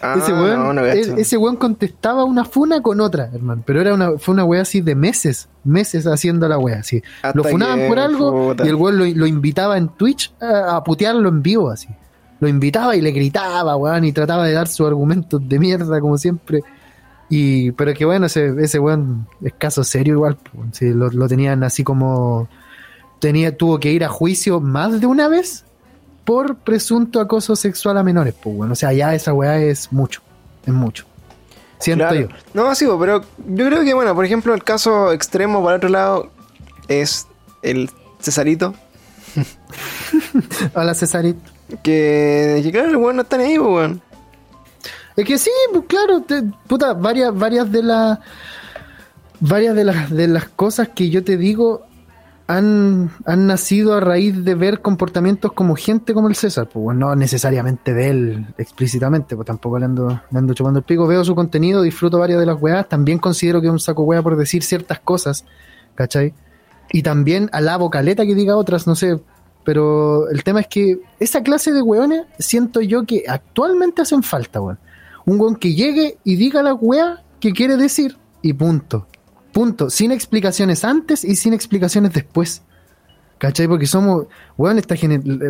A: Ah,
B: ese weón,
A: no, no
B: e- ese weón contestaba una funa con otra, hermano, pero era una, fue una wea así de meses, meses haciendo la wea, así.
A: Hasta
B: lo funaban por algo
A: puta.
B: y el weón lo, lo invitaba en Twitch a, a putearlo en vivo, así. Lo invitaba y le gritaba, weón, y trataba de dar sus argumentos de mierda, como siempre. Y, pero que bueno, ese, ese weón es caso serio igual, pues, sí, lo, lo tenían así como tenía, tuvo que ir a juicio más de una vez por presunto acoso sexual a menores, pues bueno, o sea, ya esa weá es mucho, es mucho. Siento
A: Claro.
B: yo.
A: No, sí, pero yo creo que, bueno, por ejemplo, el caso extremo para otro lado es el Cesarito.
B: Hola Cesarito.
A: Que, que claro, el weón no está ni ahí, pues, weón.
B: Es que sí, pues claro, te- puta, varias, varias de las varias de las de las cosas que yo te digo han, han nacido a raíz de ver comportamientos como gente como el César, pues no necesariamente de él explícitamente, pues tampoco le ando, le ando chupando el pico, veo su contenido, disfruto varias de las weas, también considero que es un saco wea por decir ciertas cosas, ¿cachai? Y también alabo caleta que diga otras, no sé, pero el tema es que esa clase de weones siento yo que actualmente hacen falta, weón. Un weón que llegue y diga la wea que quiere decir y punto. Punto. Sin explicaciones antes y sin explicaciones después. ¿Cachai? Porque somos, weón, esta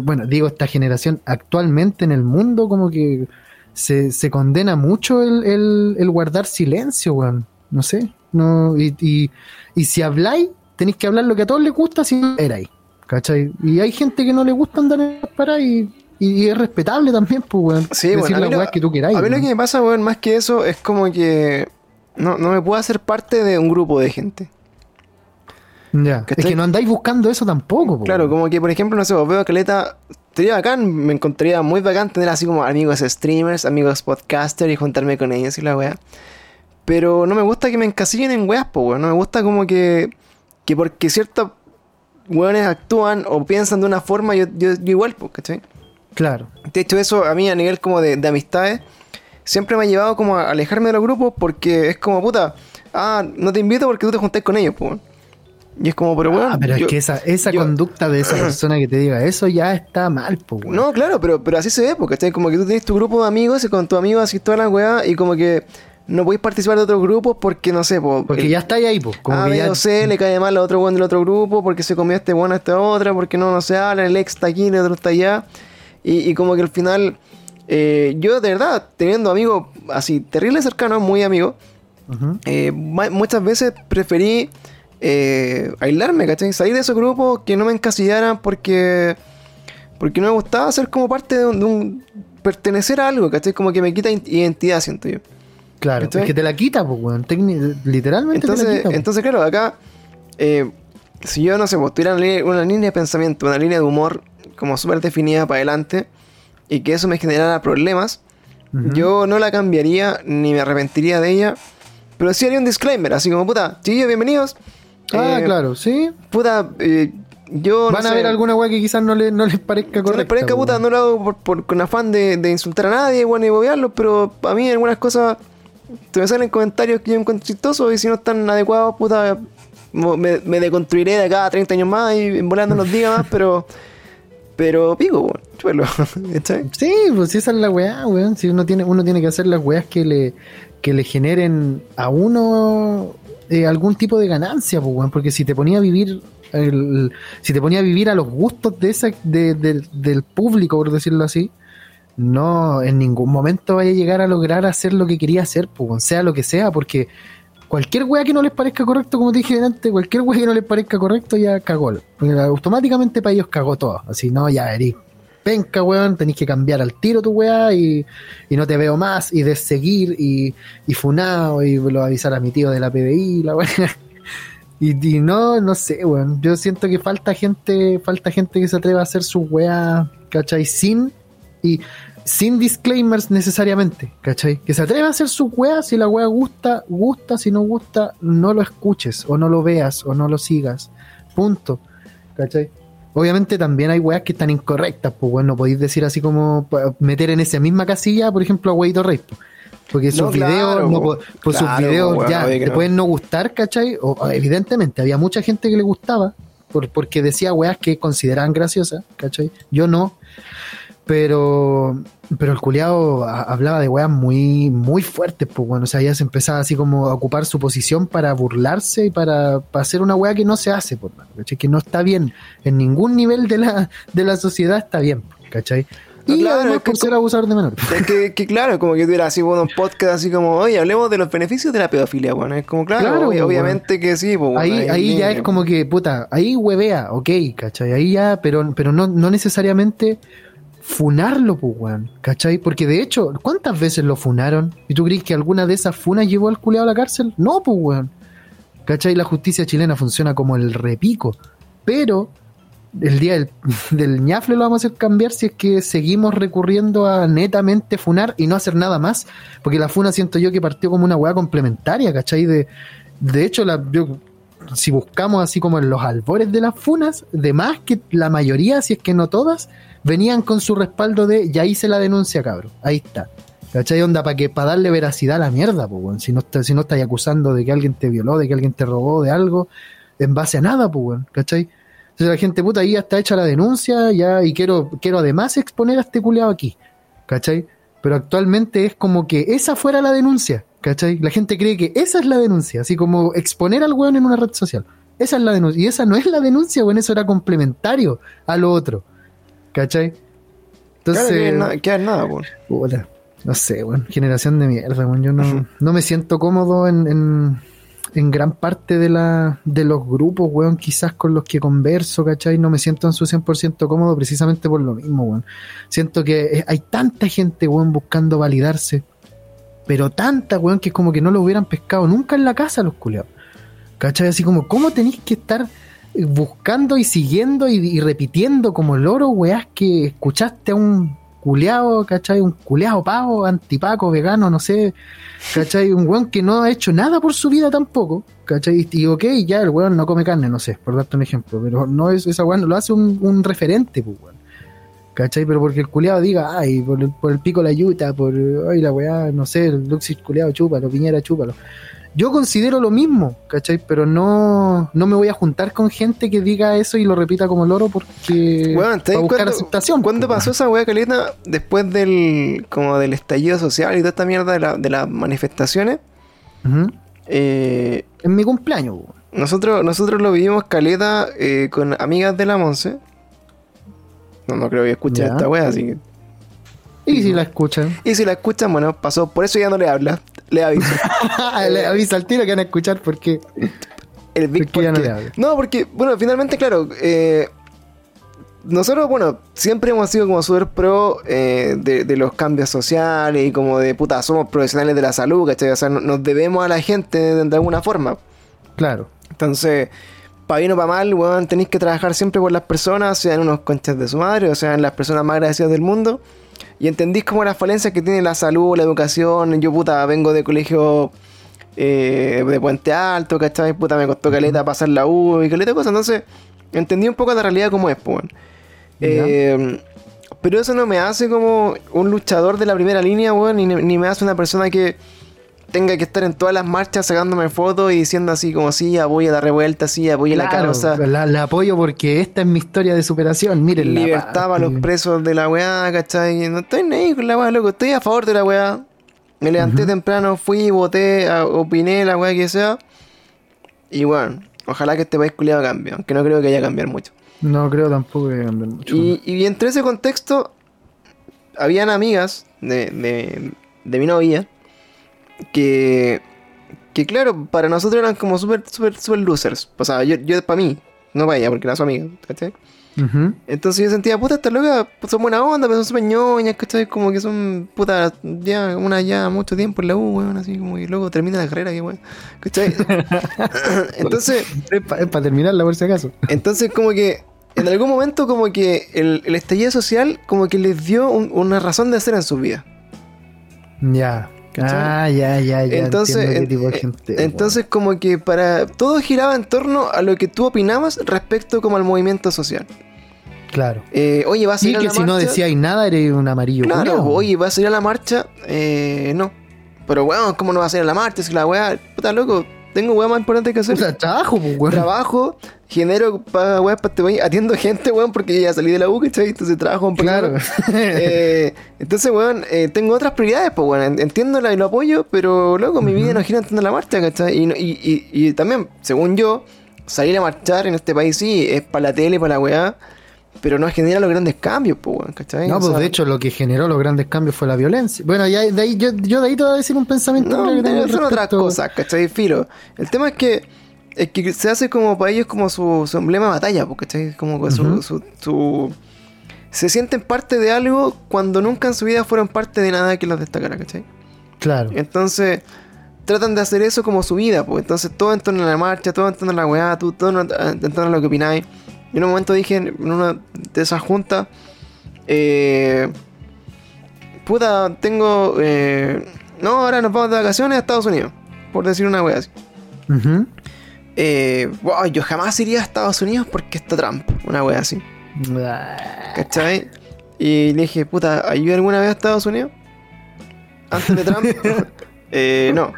B: bueno, digo, esta generación actualmente en el mundo como que se, se condena mucho el, el- el guardar silencio, weón. No sé. No, y, y, y si habláis, tenéis que hablar lo que a todos les gusta si no erais. ¿Cachai? Y hay gente que no le gusta andar en las paradas y, y, es respetable también, pues, weón.
A: Sí,
B: Decir
A: bueno, a
B: las
A: mí,
B: que tú queráis.
A: a mí lo que me pasa, weón, más que eso, es como que no, no me puedo hacer parte de un grupo de gente.
B: Ya. Es
A: ¿Cachai?
B: que no andáis buscando eso tampoco, po,
A: Claro, como que, por ejemplo, no sé, vos veo a Caleta, sería bacán, me encontraría muy bacán tener así como amigos streamers, amigos podcasters y juntarme con ellos y la wea. Pero no me gusta que me encasillen en weas, po, weón. No me gusta como que, que porque ciertos weones actúan o piensan de una forma, yo, yo, yo igual, po, ¿cachai?
B: Claro.
A: De hecho, eso a mí a nivel como de, de amistades, siempre me ha llevado como a alejarme de los grupos porque es como, puta, ah, no te invito porque tú te juntáis con ellos, weón. Y es como, pero bueno.
B: ah, pero
A: yo-
B: es que esa, esa
A: yo-
B: conducta de esa persona que te diga eso ya está mal, po, weón.
A: No, claro, pero, pero así se ve, porque ¿cachai? como que tú tienes tu grupo de amigos y con tu amigo así toda la weá y como que no podéis participar de otros grupos porque no sé, po,
B: Porque
A: el-
B: ya está ahí, po. Como
A: A,
B: que ya.
A: o C le cae mal a otro weón del otro grupo porque se comió este weón a esta otra, porque no, no se habla, el ex está aquí, el otro está allá. Y, y como que al final, eh, yo de verdad, teniendo amigos así terribles cercanos, muy amigos, eh, muchas veces preferí eh, aislarme, ¿cachai? Salir de esos grupos que no me encasillaran porque porque no me gustaba ser como parte de un, de un, pertenecer a algo, ¿cachai? Como que me quita identidad, siento yo.
B: Claro,
A: ¿Cachai?
B: es que te la quita, pues, weón. Literalmente te la
A: Entonces,
B: quita. po.
A: entonces claro, acá, eh, si yo no sé, pues tuviera una línea, una línea de pensamiento, una línea de humor como súper definida para adelante y que eso me generara problemas, yo no la cambiaría ni me arrepentiría de ella, pero sí haría un disclaimer, así como, puta, chiquillos, bienvenidos.
B: Ah,
A: Eh,
B: claro, sí.
A: Puta, eh, yo no
B: Van a
A: sé,
B: ver alguna weá que quizás no, le, no les parezca
A: no
B: correcta.
A: les parezca puta, no lo hago por, por- con afán de, de insultar a nadie, bueno, y bobearlos, pero a mí algunas cosas te me salen comentarios que yo encuentro chistosos y si no están adecuados, puta, me, me deconstruiré de acá a 30 años más y volando los diga más, pero, pero pico, weón, ¿cachai?
B: Sí, pues esa es la weá, weón. Si uno tiene, uno tiene que hacer las weas que le, que le generen a uno eh, algún tipo de ganancia, pues, weón. Porque si te ponía a vivir, el- si te ponía a vivir a los gustos de esa, de- del- del público, por decirlo así, no en ningún momento vaya a llegar a lograr hacer lo que quería hacer, pues, sea lo que sea, porque cualquier wea que no les parezca correcto, como te dije antes, cualquier wea que no les parezca correcto ya cagó. Automáticamente para ellos cagó todo. Así, no, ya erí penca, weón, tenéis que cambiar al tiro tu weá y, y no te veo más, y de seguir, y, y funado, y lo avisar a mi tío de la PDI, la weá. Y, y no, no sé, weón. Yo siento que falta gente, falta gente que se atreva a hacer su weá, ¿cachai? Sin, y sin disclaimers necesariamente, ¿cachai? Que se atreva a hacer su weá, si la weá gusta, gusta, si no gusta, no lo escuches, o no lo veas, o no lo sigas. Punto. ¿Cachai? Obviamente también hay weas que están incorrectas, pues bueno, podéis decir así como meter en esa misma casilla, por ejemplo, a Weito Rey. po. Porque sus
A: No, claro,
B: videos, no,
A: po.
B: po- pues sus
A: Claro,
B: videos ya te
A: no.
B: pueden no gustar, ¿cachai? O, o evidentemente, había mucha gente que le gustaba, por, porque decía weas que consideraban graciosas, ¿cachai? Yo no. Pero, pero el culiao a- hablaba de weas muy, muy fuertes, pues bueno, o sea, ya se empezaba así como a ocupar su posición para burlarse y para, para hacer una wea que no se hace, ¿cachai? Que no está bien. En ningún nivel de la, de la sociedad está bien, ¿cachai?
A: No,
B: Y
A: claro,
B: además por ser abusador de menores.
A: Es que, que claro, como que tuviera así bueno, un podcast así como, oye, hablemos de los beneficios de la pedofilia, bueno, es como, claro,
B: Claro, po,
A: obviamente que sí, pues,
B: ahí, ahí ya es como que, puta, ahí huevea, ok, ¿cachai? Ahí ya, pero, pero no, no necesariamente funarlo, pues, weón, ¿cachai? Porque de hecho, ¿cuántas veces lo funaron? ¿Y tú crees que alguna de esas funas llevó al culeado a la cárcel? No, pues, weón. ¿Cachai? La justicia chilena funciona como el repico. Pero el día del, del ñafle lo vamos a hacer cambiar si es que seguimos recurriendo a netamente funar y no hacer nada más. Porque la funa siento yo que partió como una weá complementaria, ¿cachai? De, de hecho, la, si buscamos así como en los albores de las funas, de más que la mayoría, si es que no todas, venían con su respaldo de ya hice la denuncia, cabrón. Ahí está. ¿Cachai? Onda para que para darle veracidad a la mierda, pues. Si no, si no estáis acusando de que alguien te violó, de que alguien te robó, de algo, en base a nada, pues, weón. ¿Cachai? Entonces la gente puta ahí ya está hecha la denuncia, ya, y quiero, quiero además exponer a este culeado aquí. ¿Cachai? Pero actualmente es como que esa fuera la denuncia. ¿Cachai? La gente cree que esa es la denuncia, así como exponer al weón en una red social. Esa es la denuncia. Y esa no es la denuncia, weón, eso era complementario a lo otro. ¿Cachai?
A: Claro,
B: Entonces,
A: que nada, que nada,
B: puta, no sé, weón, generación de mierda, weón. Yo no, no me siento cómodo en, en, en gran parte de, la, de los grupos, weón, quizás con los que converso, ¿cachai? No me siento en su 100% cómodo precisamente por lo mismo, weón. Siento que eh, hay tanta gente, weón, buscando validarse, pero tanta, weón, que es como que no lo hubieran pescado nunca en la casa los culiados. ¿Cachai? Así como, ¿cómo tenéis que estar buscando y siguiendo y, repitiendo como loro, weás, que escuchaste a un culeado, ¿cachai? Un culeado pavo, antipaco, vegano, no sé, ¿cachai? Un weón que no ha hecho nada por su vida tampoco, ¿cachai? Y ok, ya el weón no come carne, no sé, por darte un ejemplo, pero no es esa weón, lo hace un, referente, pues, weón. ¿Cachai? Pero porque el culeado diga, ay, por por el pico la yuta, por, ay, la weá, no sé, el Luxis culeado, chúpalo, Piñera, chúpalo. Yo considero lo mismo, ¿cachai? Pero no, no me voy a juntar con gente que diga eso y lo repita como loro porque
A: ¿te
B: para buscar
A: cuenta-
B: aceptación.
A: ¿Cuándo pasó esa weá caleta? Después del como del estallido social y toda esta mierda de, la- de las manifestaciones.
B: Ujú.
A: eh,
B: En mi cumpleaños, weón.
A: nosotros, nosotros lo vivimos caleta eh, con amigas de la Monse. No, no creo que escuchen
B: Ya.
A: esta weá, así que.
B: Y si la escuchan,
A: Y si la escuchan, bueno, pasó. Por eso ya no le habla. Le aviso.
B: le avisa al tiro que van a escuchar porque
A: El Big
B: ¿Por qué ya no?
A: No, porque, bueno, finalmente, claro, eh, nosotros, bueno, siempre hemos sido como súper pro eh, de, de los cambios sociales y como de puta, somos profesionales de la salud, ¿cachai? O sea, no- nos debemos a la gente de, de alguna forma.
B: Claro.
A: Entonces, para bien o para mal, weón, tenéis que trabajar siempre por las personas, sean unos conchas de su madre, o sean las personas más agradecidas del mundo. Y entendís como las falencias que tiene la salud, la educación. Yo, puta, vengo de colegio eh, de Puente Alto, ¿cachai? Puta, me costó caleta pasar la U y caleta cosas. Entonces, entendí un poco la realidad como es, pues, weón. Eh, pero eso no me hace como un luchador de la primera línea, weón, ni, ni me hace una persona que tenga que estar en todas las marchas sacándome fotos y diciendo así como sí, apoya la revuelta, sí, apoya la
B: Claro,
A: causa.
B: la, la apoyo porque esta es mi historia de superación. Miren la
A: Libertad para los presos de la weá, ¿cachai? No estoy ni con la weá, loco. Estoy a favor de la weá. Me levanté temprano, fui, voté, a- opiné, la weá que sea. Y bueno, ojalá que este país culiado cambie, aunque no creo que vaya a cambiar mucho.
B: No creo tampoco que cambie mucho.
A: Y, y entre ese contexto, habían amigas de, de, de mi novia que, que, claro, para nosotros eran como súper, súper, súper losers. O sea, yo, yo para mí, no para ella, porque era su amiga, ¿cachai?
B: Ujú.
A: Entonces yo sentía, puta, estas locas pues, son buena onda, pero son súper ñoñas, ¿cachai? Como que son, puta, ya, una ya mucho tiempo en la U, weón, así como que luego termina la carrera, que weón, ¿cachai? Entonces,
B: Es para terminarla por si acaso.
A: entonces como que en algún momento como que el, el estallido social como que les dio un- una razón de ser en su vida.
B: Ya. Ah, ya, ya, ya.
A: Entonces, en-
B: tipo de
A: eh,
B: gente,
A: entonces como que para todo giraba en torno a lo que tú opinabas respecto como al movimiento social.
B: Claro.
A: Eh, oye, vas a ir a
B: que
A: la
B: si no decíais nada, eres un amarillo.
A: Claro,
B: culiao.
A: oye, ¿vas a ir a la marcha? Eh, no. Pero weón, ¿cómo no vas a ir a la marcha? Si la weá, puta loco, tengo weá más importante que hacer.
B: O sea, trabajo, pues, weón.
A: trabajo, genero para weá para este país, atiendo gente, weón, porque yo ya salí de la U, ¿cachai? Entonces trabajo un.
B: Claro.
A: Eh, entonces, weón, eh, tengo otras prioridades, pues, weón. en- Entiendo y lo apoyo, pero loco, mi vida no gira en torno a la marcha, ¿cachai? Y, y, y, y también, según yo, salir a marchar en este país sí, es para la tele, para la weá, pero no genera los grandes cambios, pues, weón, ¿cachai?
B: No,
A: O
B: pues
A: sea,
B: de hecho lo que generó los grandes cambios fue la violencia. Bueno, ya de ahí, yo, yo de ahí te voy a decir un pensamiento
A: No,
B: que tengo
A: son otras cosas, ¿cachai? Filo. El tema es que, es que se hace como para ellos como su, su emblema de batalla, ¿cachai? Como que su, su, su- Se sienten parte de algo cuando nunca en su vida fueron parte de nada que los destacara, ¿cachai?
B: Claro.
A: Entonces, tratan de hacer eso como su vida, pues. Entonces, todo en torno a la marcha, todo en torno a la weá, todo en torno a lo que opináis. Yo en un momento dije en una de esas juntas, eh, puta, tengo, eh, no, ahora nos vamos de vacaciones a Estados Unidos, por decir una weá así.
B: Ujú.
A: Eh, wow, yo jamás iría a Estados Unidos porque está Trump, una weá así, ¿cachai? Y le dije, puta, ¿has ido alguna vez a Estados Unidos? Antes de Trump. eh, no.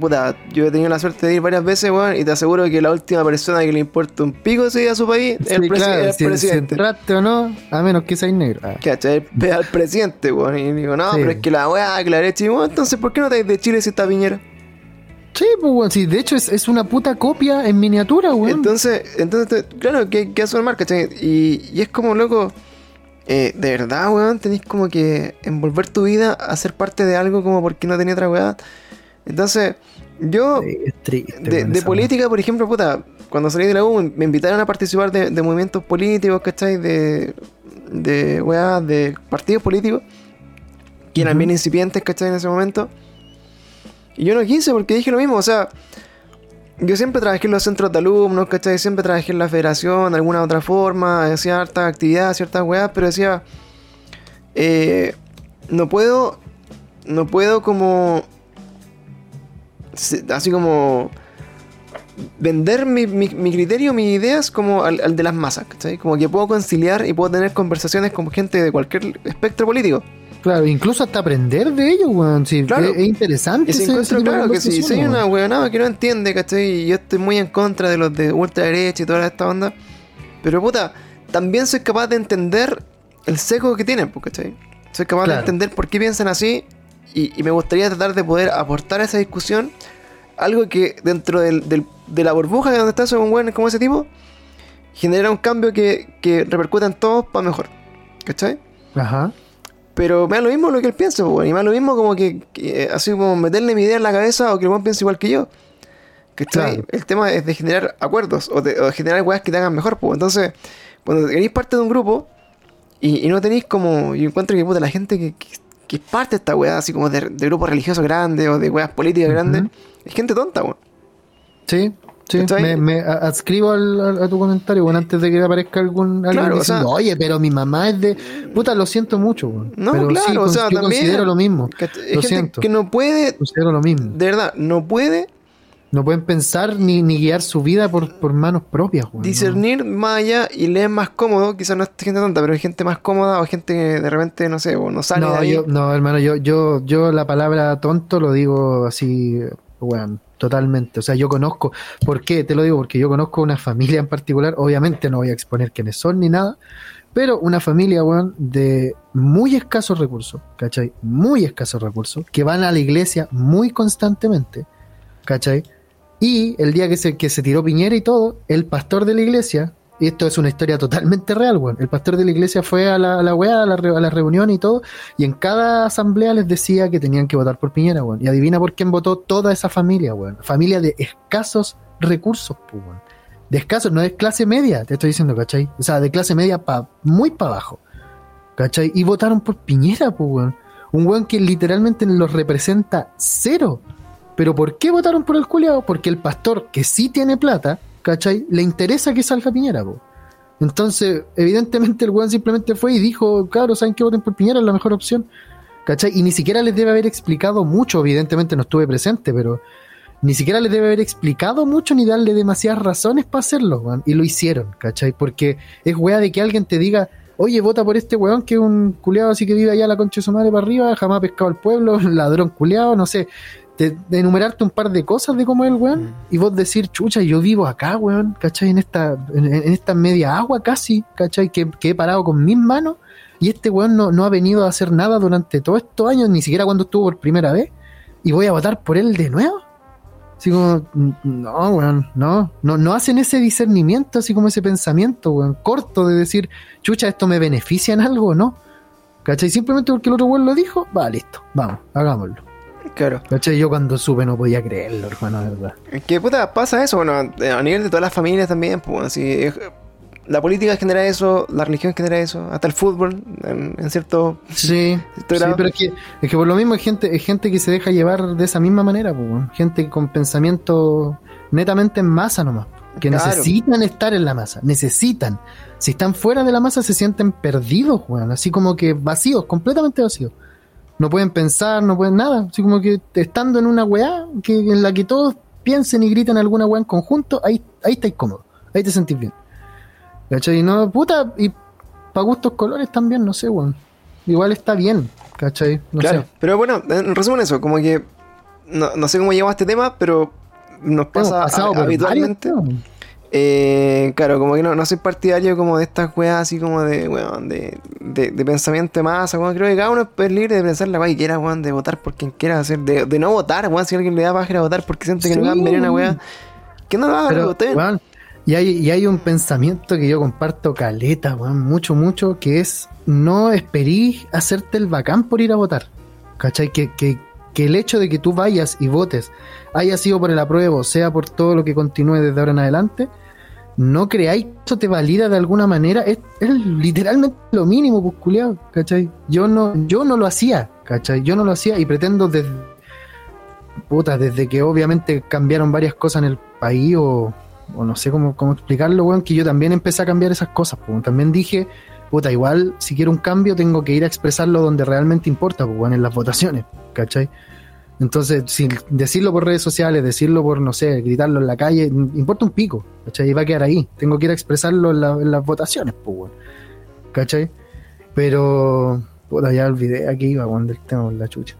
A: Puta, yo he tenido la suerte de ir varias veces, weón, y te aseguro que la última persona que le importa un pico si a su país es el, presi-
B: claro,
A: el
B: si, si
A: presidente.
B: entraste o no, a menos que seas negro. Ah.
A: ¿Cachai? El pe- al presidente, weón. Y digo, no,
B: Sí.
A: pero es que la weá, que la derecha, y entonces, ¿por qué no te de Chile si está Piñera?
B: Sí, pues, weón, sí, de hecho es, es una puta copia en miniatura, weón.
A: Entonces, entonces claro, que, que hace marca, ¿cachai? Y, y es como, loco, eh, de verdad, weón, tenéis como que envolver tu vida a ser parte de algo como porque no tenía otra weá. Entonces, yo,
B: triste,
A: de, política, por ejemplo, puta, cuando salí de la U me invitaron a participar de, de movimientos políticos, ¿cachai? De, de weá, de partidos políticos, que eran bien incipientes, ¿cachai? En ese momento. Y yo no quise porque dije lo mismo, o sea, yo siempre trabajé en los centros de alumnos, ¿cachai? Siempre trabajé en la federación, de alguna otra forma, hacía hartas actividades, ciertas weas, pero decía, eh, no puedo, no puedo como, así como, vender mi, mi- mi criterio, mis ideas como al, al de las masas, ¿cachai? Como que puedo conciliar y puedo tener conversaciones con gente de cualquier espectro político.
B: Claro, incluso hasta aprender de ellos, weón. Sí,
A: Claro.
B: es, es interesante. Ese-
A: encuentro
B: ese
A: claro que si soy una weonada que no entiende, ¿cachai? Y yo estoy muy en contra de los de ultraderecha y toda esta onda. Pero puta, también soy capaz de entender el seco que tienen, pues, ¿cachai? Soy capaz de entender por qué piensan así. Y, y me gustaría tratar de poder aportar a esa discusión algo que dentro del- del- de la burbuja de donde está ese buen como ese tipo, genera un cambio que, que repercuta en todos para mejor. ¿Cachai?
B: Ajá.
A: Pero me da lo mismo lo que él piensa, weón, y me da lo mismo como que, que, eh, así como meterle mi idea en la cabeza o que el buen piense igual que yo. ¿Cachai?
B: Claro.
A: El tema es de generar acuerdos o de, o de generar weas que te hagan mejor, pues. Entonces, cuando eres parte de un grupo y, y no tenéis como. Yo encuentro que puta, la gente que, que, que es parte de esta weá, así como de, de grupos religiosos grandes o de weas políticas grandes, es gente tonta, weón.
B: Sí, sí, me, me adscribo al- al- a tu comentario, bueno, antes de que aparezca algún alguien
A: Claro, o
B: diciendo,
A: sea-
B: oye, pero mi mamá es de... Puta, lo siento mucho, weón.
A: No,
B: pero
A: claro,
B: sí,
A: o sea,
B: yo
A: también-
B: considero lo mismo. Lo
A: gente
B: siento.
A: que no puede,
B: Considero lo mismo.
A: de verdad, no puede
B: No pueden pensar ni, ni guiar su vida por, por manos propias,
A: discernir más allá y leer más cómodo. Quizás no es gente tonta, pero hay gente más cómoda o gente que de repente, no sé, o no sale de
B: No,
A: ahí.
B: yo, no, hermano, yo, yo, yo la palabra tonto lo digo así, bueno, totalmente. O sea, yo conozco, ¿por qué? Te lo digo porque yo conozco una familia en particular, obviamente no voy a exponer quiénes son ni nada, pero una familia, weón, de muy escasos recursos, ¿cachai? Muy escasos recursos, que van a la iglesia muy constantemente, ¿cachai? Y el día que se, que se tiró Piñera y todo, el pastor de la iglesia, y esto es una historia totalmente real, weón, el pastor de la iglesia fue a la, a la weá, a la, a la reunión y todo, y en cada asamblea les decía que tenían que votar por Piñera, weón. Y adivina por quién votó toda esa familia, weón. Familia de escasos recursos, pues, weón. De escasos, no es clase media, te estoy diciendo, ¿cachai? O sea, de clase media pa, muy para abajo, ¿cachai? Y votaron por Piñera, pues. Un weón que literalmente los representa cero. Pero ¿por qué votaron por el culiao? Porque el pastor, que sí tiene plata, ¿cachai? Le interesa que salga Piñera, po. Entonces, evidentemente el weón simplemente fue y dijo, claro, ¿saben qué voten por Piñera? Es la mejor opción. ¿Cachai? Y ni siquiera les debe haber explicado mucho, evidentemente no estuve presente, pero ni siquiera les debe haber explicado mucho ni darle demasiadas razones para hacerlo, weón. Y lo hicieron, ¿cachai? Porque es weá de que alguien te diga, oye, vota por este weón que es un culeado así que vive allá la concha de su madre para arriba, jamás ha pescado al pueblo, ladrón culeado, no sé. De, de enumerarte un par de cosas de cómo es el weón
A: Mm.
B: y vos decir, chucha, yo vivo acá, weón, ¿cachai? En esta, en, en esta media agua casi, ¿cachai? Que, que he parado con mis manos y este weón no, no ha venido a hacer nada durante todos estos años, ni siquiera cuando estuvo por primera vez, y voy a votar por él de nuevo. Así como, no, weón, no, no, no hacen ese discernimiento, así como ese pensamiento, weón, corto de decir, chucha, esto me beneficia en algo, ¿no? ¿Cachai? Simplemente porque el otro weón lo dijo, va, listo, vamos, hagámoslo.
A: Claro.
B: Yo cuando supe no podía creerlo, hermano, de verdad.
A: Que puta, pasa eso, bueno, a nivel de todas las familias también, pues bueno, así, es- la política genera eso, la religión genera eso, hasta el fútbol, en, en cierto,
B: Sí,
A: cierto
B: sí, pero es que, es que por lo mismo es gente, es gente que se deja llevar de esa misma manera, pues, gente con pensamiento netamente en masa nomás, que
A: Claro.
B: necesitan estar en la masa, necesitan. Si están fuera de la masa se sienten perdidos, weón, así como que vacíos, completamente vacíos. No pueden pensar, no pueden nada, así como que estando en una weá que, en la que todos piensen y griten alguna weá en conjunto, ahí, ahí estáis cómodos, ahí te sentís bien. ¿Cachai? Y no, puta, y para gustos colores también, no sé, weón. Igual está bien, ¿cachai? No
A: claro.
B: sé.
A: Pero bueno, en resumen eso, como que, no, no sé cómo llegamos a este tema, pero nos pasa a- habitualmente.
B: varios.
A: Eh, claro, como que no, no soy partidario como de estas weas así como de, weón, de, de, de pensamiento de masa, weón. Creo que cada uno es libre de pensar la wea que quiera, weón, de votar por quien quiera hacer, de, de no votar, weón, si alguien le da página a votar porque siente que no va a venir una wea, que no lo haga,
B: Pero,
A: voten.
B: weón, y hay, y hay un pensamiento que yo comparto caleta, weón, mucho, mucho, que es no esperís hacerte el bacán por ir a votar. ¿Cachai? Que, que, que el hecho de que tú vayas y votes haya sido por el apruebo, sea por todo lo que continúe desde ahora en adelante, no creáis que eso te valida de alguna manera, es, literalmente lo mínimo, pues culiao, ¿cachai? Yo no, yo no lo hacía, ¿cachai? Yo no lo hacía y pretendo desde, puta, desde que obviamente cambiaron varias cosas en el país o, no sé cómo, cómo explicarlo, weón, que yo también empecé a cambiar esas cosas, pues, también dije, puta, igual si quiero un cambio tengo que ir a expresarlo donde realmente importa, pues, en las votaciones, ¿cachai? Entonces, si decirlo por redes sociales, decirlo por, no sé, gritarlo en la calle, importa un pico, ¿cachai? Y va a quedar ahí. Tengo que ir a expresarlo en, la- en las votaciones, pues, weón. ¿cachai? Pero, puta, ya olvidé aquí iba, weón, del tema con la chucha.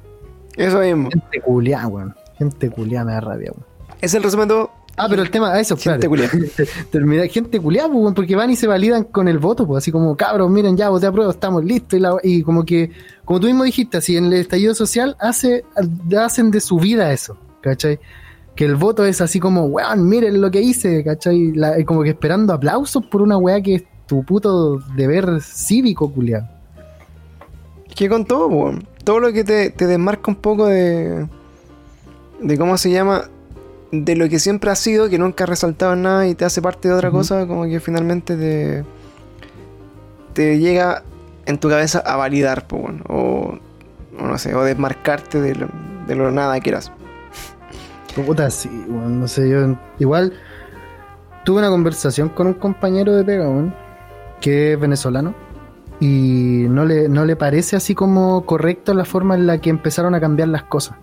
A: Eso mismo.
B: Gente culiada, weón. Gente culiada me da rabia, weón.
A: Es el resumen de.
B: Ah, pero el tema, eso,
A: Gente
B: claro. Termina, gente culiada, pues, porque van y se validan con el voto, pues, así como, cabros, miren, ya voté a prueba, estamos listos, y, la- y como que, como tú mismo dijiste, así en el estallido social hace, hacen de su vida eso, ¿cachai? Que el voto es así como, weón, miren lo que hice, ¿cachai? La- como que esperando aplausos por una weá que es tu puto deber cívico, culiado.
A: Es que con todo, weón. Todo lo que te, te desmarca un poco de. de cómo se llama. De lo que siempre ha sido, que nunca ha resaltado en nada y te hace parte de otra cosa, como que finalmente te. te llega en tu cabeza a validar, weón, o, o no sé, o desmarcarte de lo, de lo nada que eras.
B: Puta, sí, no sé, yo igual tuve una conversación con un compañero de pega, que es venezolano, y no le, no le parece así como correcto la forma en la que empezaron a cambiar las cosas,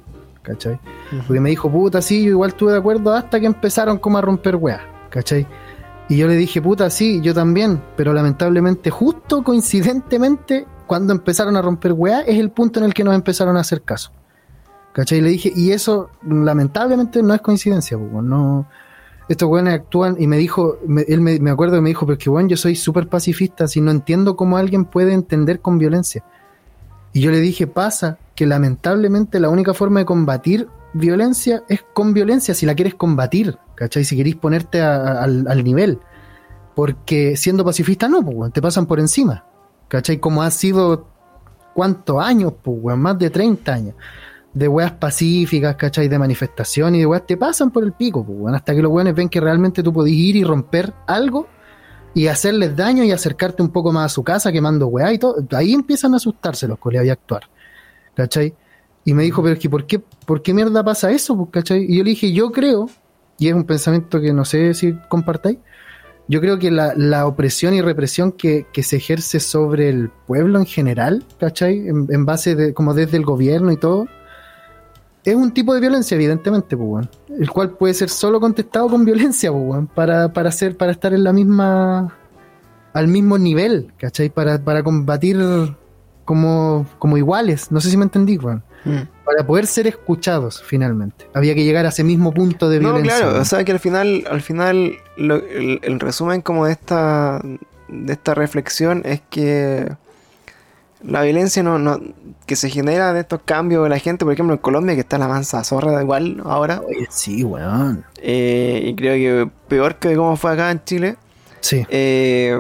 B: ¿cachai? Porque me dijo, puta, sí, yo igual estuve de acuerdo hasta que empezaron como a romper weas, ¿cachai? Y yo le dije, puta, sí, yo también, pero lamentablemente, justo coincidentemente, cuando empezaron a romper weas, es el punto en el que nos empezaron a hacer caso. ¿Cachai? Y le dije, y eso lamentablemente no es coincidencia, pues, no. Estos weones actúan, y me dijo, me- él me, me acuerdo que me dijo, pero es que weón, yo soy súper pacifista, si no entiendo cómo alguien puede entender con violencia. Y yo le dije, pasa que lamentablemente la única forma de combatir violencia es con violencia, si la quieres combatir, ¿cachai? Si querés ponerte a- al, nivel. Porque siendo pacifista no, pues, te pasan por encima, ¿cachai? Como ha sido, ¿cuántos años? Pues, más de 30 años. De weas pacíficas, ¿cachai? De manifestación y de weas te pasan por el pico, pues, hasta que los weones ven que realmente tú podés ir y romper algo y hacerles daño y acercarte un poco más a su casa quemando weá y todo. Ahí empiezan a asustarse los colegas y a actuar, ¿cachai? Y me dijo, pero es que ¿por qué, ¿por qué mierda pasa eso? pues, ¿cachai? Y yo le dije, yo creo, y es un pensamiento que no sé si compartáis, yo creo que la, la opresión y represión que, que se ejerce sobre el pueblo en general, ¿cachai? En, en base de, como desde el gobierno y todo, es un tipo de violencia, evidentemente, pues, weón. El cual puede ser solo contestado con violencia, pues, weón, para, para hacer, para estar en la misma, al mismo nivel, ¿cachai? Para, para combatir como, como iguales, no sé si me entendí, weón.
A: Mm.
B: Para poder ser escuchados, finalmente. Había que llegar a ese mismo punto de
A: No,
B: violencia.
A: claro,
B: weón.
A: o sea que al final, al final, lo- el, el resumen como de esta, de esta reflexión es que la violencia no, no, que se genera de estos cambios de la gente, por ejemplo en Colombia que está la mansa zorra igual ahora,
B: Oye, sí, weón.
A: eh, y creo que peor que como fue acá en Chile,
B: Sí.
A: eh,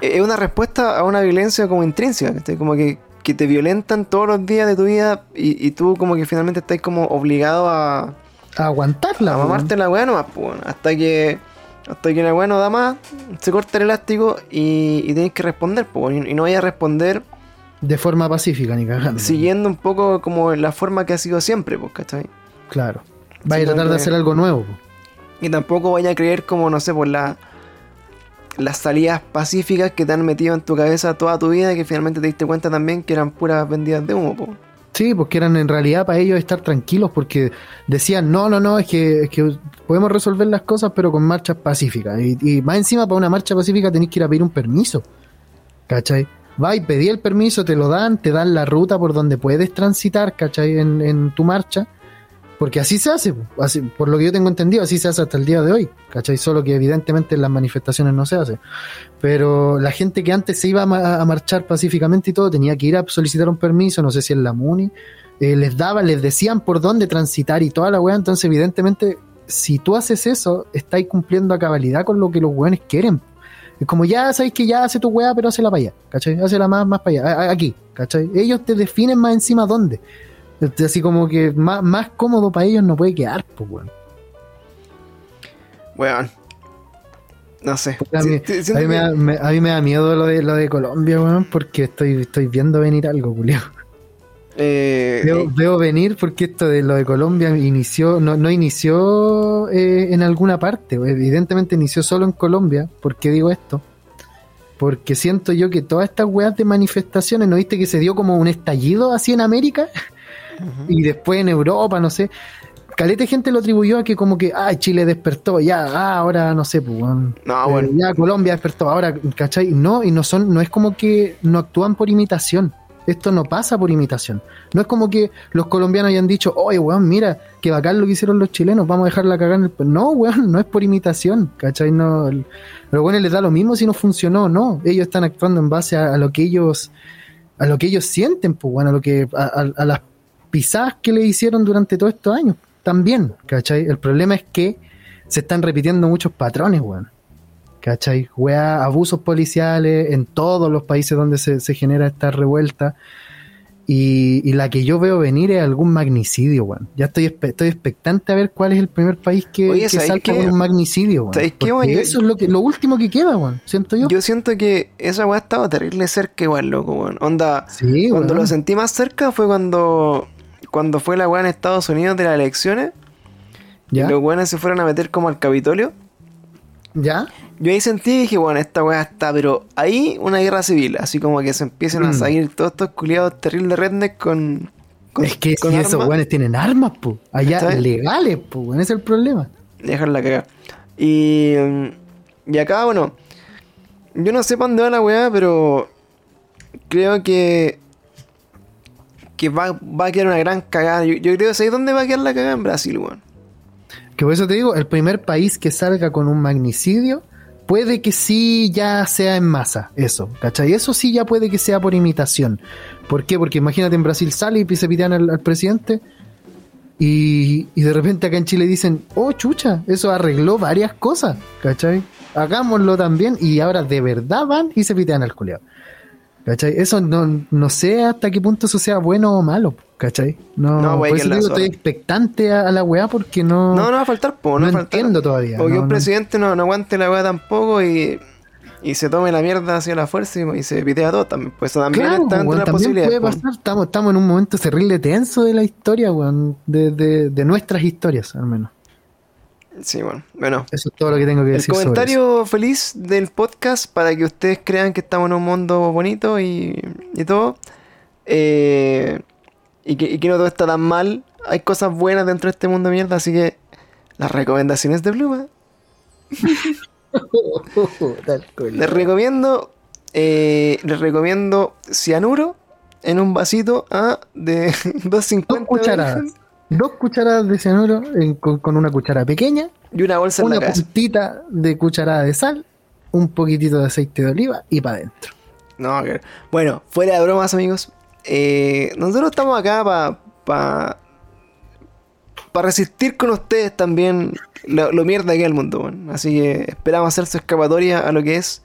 A: es una respuesta a una violencia como intrínseca, ¿cachai? como que, que te violentan todos los días de tu vida y, y tú como que finalmente estás como obligado a,
B: A aguantarla,
A: a mamarte la weá nomás, pues, hasta que hasta que la weá no da más, se corta el elástico y, y tienes que responder, pues, y, y no vayas a responder
B: De forma pacífica, ni cagando.
A: siguiendo un poco como la forma que ha sido siempre, pues, ¿cachai?
B: Claro. Vaya a tratar de hacer algo nuevo. po.
A: Y tampoco vaya a creer como, no sé, por la, las salidas pacíficas que te han metido en tu cabeza toda tu vida y que finalmente te diste cuenta también que eran puras vendidas de humo, pues.
B: Sí, porque eran en realidad para ellos estar tranquilos, porque decían, no, no, no, es que, es que podemos resolver las cosas, pero con marchas pacíficas. Y, y más encima, para una marcha pacífica tenés que ir a pedir un permiso. ¿Cachai? Va y pedí el permiso, te lo dan, te dan la ruta por donde puedes transitar, ¿cachai? En, en tu marcha. Porque así se hace, por lo que yo tengo entendido, así se hace hasta el día de hoy, ¿cachai? Solo que evidentemente en las manifestaciones no se hace. Pero la gente que antes se iba a, ma- a marchar pacíficamente y todo, tenía que ir a solicitar un permiso, no sé si en la MUNI, eh, les daban, les decían por dónde transitar y toda la weá, entonces evidentemente, si tú haces eso, estáis cumpliendo a cabalidad con lo que los weones quieren. Es como ya sabéis que ya hace tu weá, pero hazla para allá, ¿cachai? Hazla más, más para allá, aquí, ¿cachai? Ellos te definen más encima dónde. Este, Así como que más, más cómodo para ellos no puede quedar, pues, weón.
A: Weón. No sé.
B: A mí,
A: sí,
B: a
A: siento
B: mí me da, me- a mí me da miedo lo de, lo de Colombia, weón, porque estoy, estoy viendo venir algo, Julio.
A: eh,
B: Veo,
A: eh,
B: veo venir porque esto de lo de Colombia inició, no, no inició eh, en alguna parte, evidentemente inició solo en Colombia. ¿Por qué digo esto? Porque siento yo que todas estas weas de manifestaciones, ¿no viste que se dio como un estallido así en América? Y después en Europa, no sé. Caleta gente lo atribuyó a que como que, ah, Chile despertó, ya, ah, ahora no sé, pues.
A: No,
B: Eh,
A: bueno.
B: ya Colombia despertó, ahora, ¿cachai? No, y no son, no es como que no actúan por imitación. Esto no pasa por imitación. No es como que los colombianos hayan dicho, oye, weón, mira, que bacán lo que hicieron los chilenos, vamos a dejarla cagar en el... No, weón, no es por imitación, ¿cachai? No, el- los buenos les da lo mismo si no funcionó no. Ellos están actuando en base a, a lo que ellos a lo que ellos sienten, pues, bueno, a lo que a, a- a las pisadas que le hicieron durante todos estos años. También, ¿cachai? El problema es que se están repitiendo muchos patrones, weón. ¿Cachai? Weá, abusos policiales en todos los países donde se, se genera esta revuelta. Y, y la que yo veo venir es algún magnicidio, weón. Ya estoy, estoy expectante a ver cuál es el primer país que,
A: Oye,
B: que
A: ¿sabes
B: salta con un magnicidio, weón.
A: Yo-
B: Eso es lo, que, lo último que queda, weón. Siento yo.
A: Yo siento que esa weá estaba terrible cerca igual, loco, weón. Onda,
B: sí,
A: cuando
B: weón.
A: lo sentí más cerca fue cuando cuando fue la weá en Estados Unidos de las elecciones.
B: ¿Ya?
A: Y los weones se fueron a meter como al Capitolio.
B: ¿Ya?
A: Yo ahí sentí y dije, bueno, esta weá está, pero ahí una guerra civil, así como que se empiecen a
B: Mm.
A: salir todos estos culiados terribles redneck con, con.
B: es que
A: con
B: si esos weones tienen armas, po. Allá legales, po, weón. Ese es el problema.
A: dejarla cagar. Y, y acá, bueno, yo no sé para dónde va la weá, pero creo que que va, va a quedar una gran cagada. Yo, yo creo, ¿sabes dónde va a quedar la cagada? En Brasil, weón.
B: Que por eso te digo, el primer país que salga con un magnicidio puede que sí ya sea en masa, eso, ¿cachai? Eso sí ya puede que sea por imitación. ¿Por qué? Porque imagínate en Brasil sale y se pitean al, al presidente y, y de repente acá en Chile dicen, oh chucha, eso arregló varias cosas, ¿cachai? Hagámoslo también y ahora de verdad van y se pitean al culeado. ¿Cachai? Eso no, no sé hasta qué punto eso sea bueno o malo, ¿cachai? No,
A: No,
B: por eso
A: la
B: digo, estoy expectante a, a la weá porque no...
A: No, no va a faltar, po, no,
B: No
A: va a faltar.
B: entiendo todavía,
A: O que
B: no,
A: un presidente no, no aguante la weá tampoco y, y se tome la mierda hacia la fuerza y, y se pitea todo también. Pues eso también
B: Claro,
A: está las
B: también puede
A: posibilidades. po.
B: pasar. Estamos, estamos en un momento terrible tenso de la historia, weón. De, de, de nuestras historias, al menos.
A: Sí, bueno. Bueno,
B: Eso es todo lo que tengo que
A: el
B: decir sobre eso.
A: comentario feliz del podcast para que ustedes crean que estamos en un mundo bonito y, y todo. Eh, y, que, y que no todo está tan mal. Hay cosas buenas dentro de este mundo de mierda, así que las recomendaciones de Pluma. Les recomiendo, eh, les recomiendo cianuro en un vasito a de 250
B: Dos cucharadas.
A: De
B: Dos cucharadas de cianuro en- con, con una cuchara pequeña,
A: y una bolsa en
B: una puntita de cucharada de sal, un poquitito de aceite de oliva y para adentro.
A: No, bueno, fuera de bromas, amigos. eh, nosotros estamos acá para pa, pa resistir con ustedes también lo, lo mierda que es el mundo. Así que esperamos hacer su escapatoria a lo que es.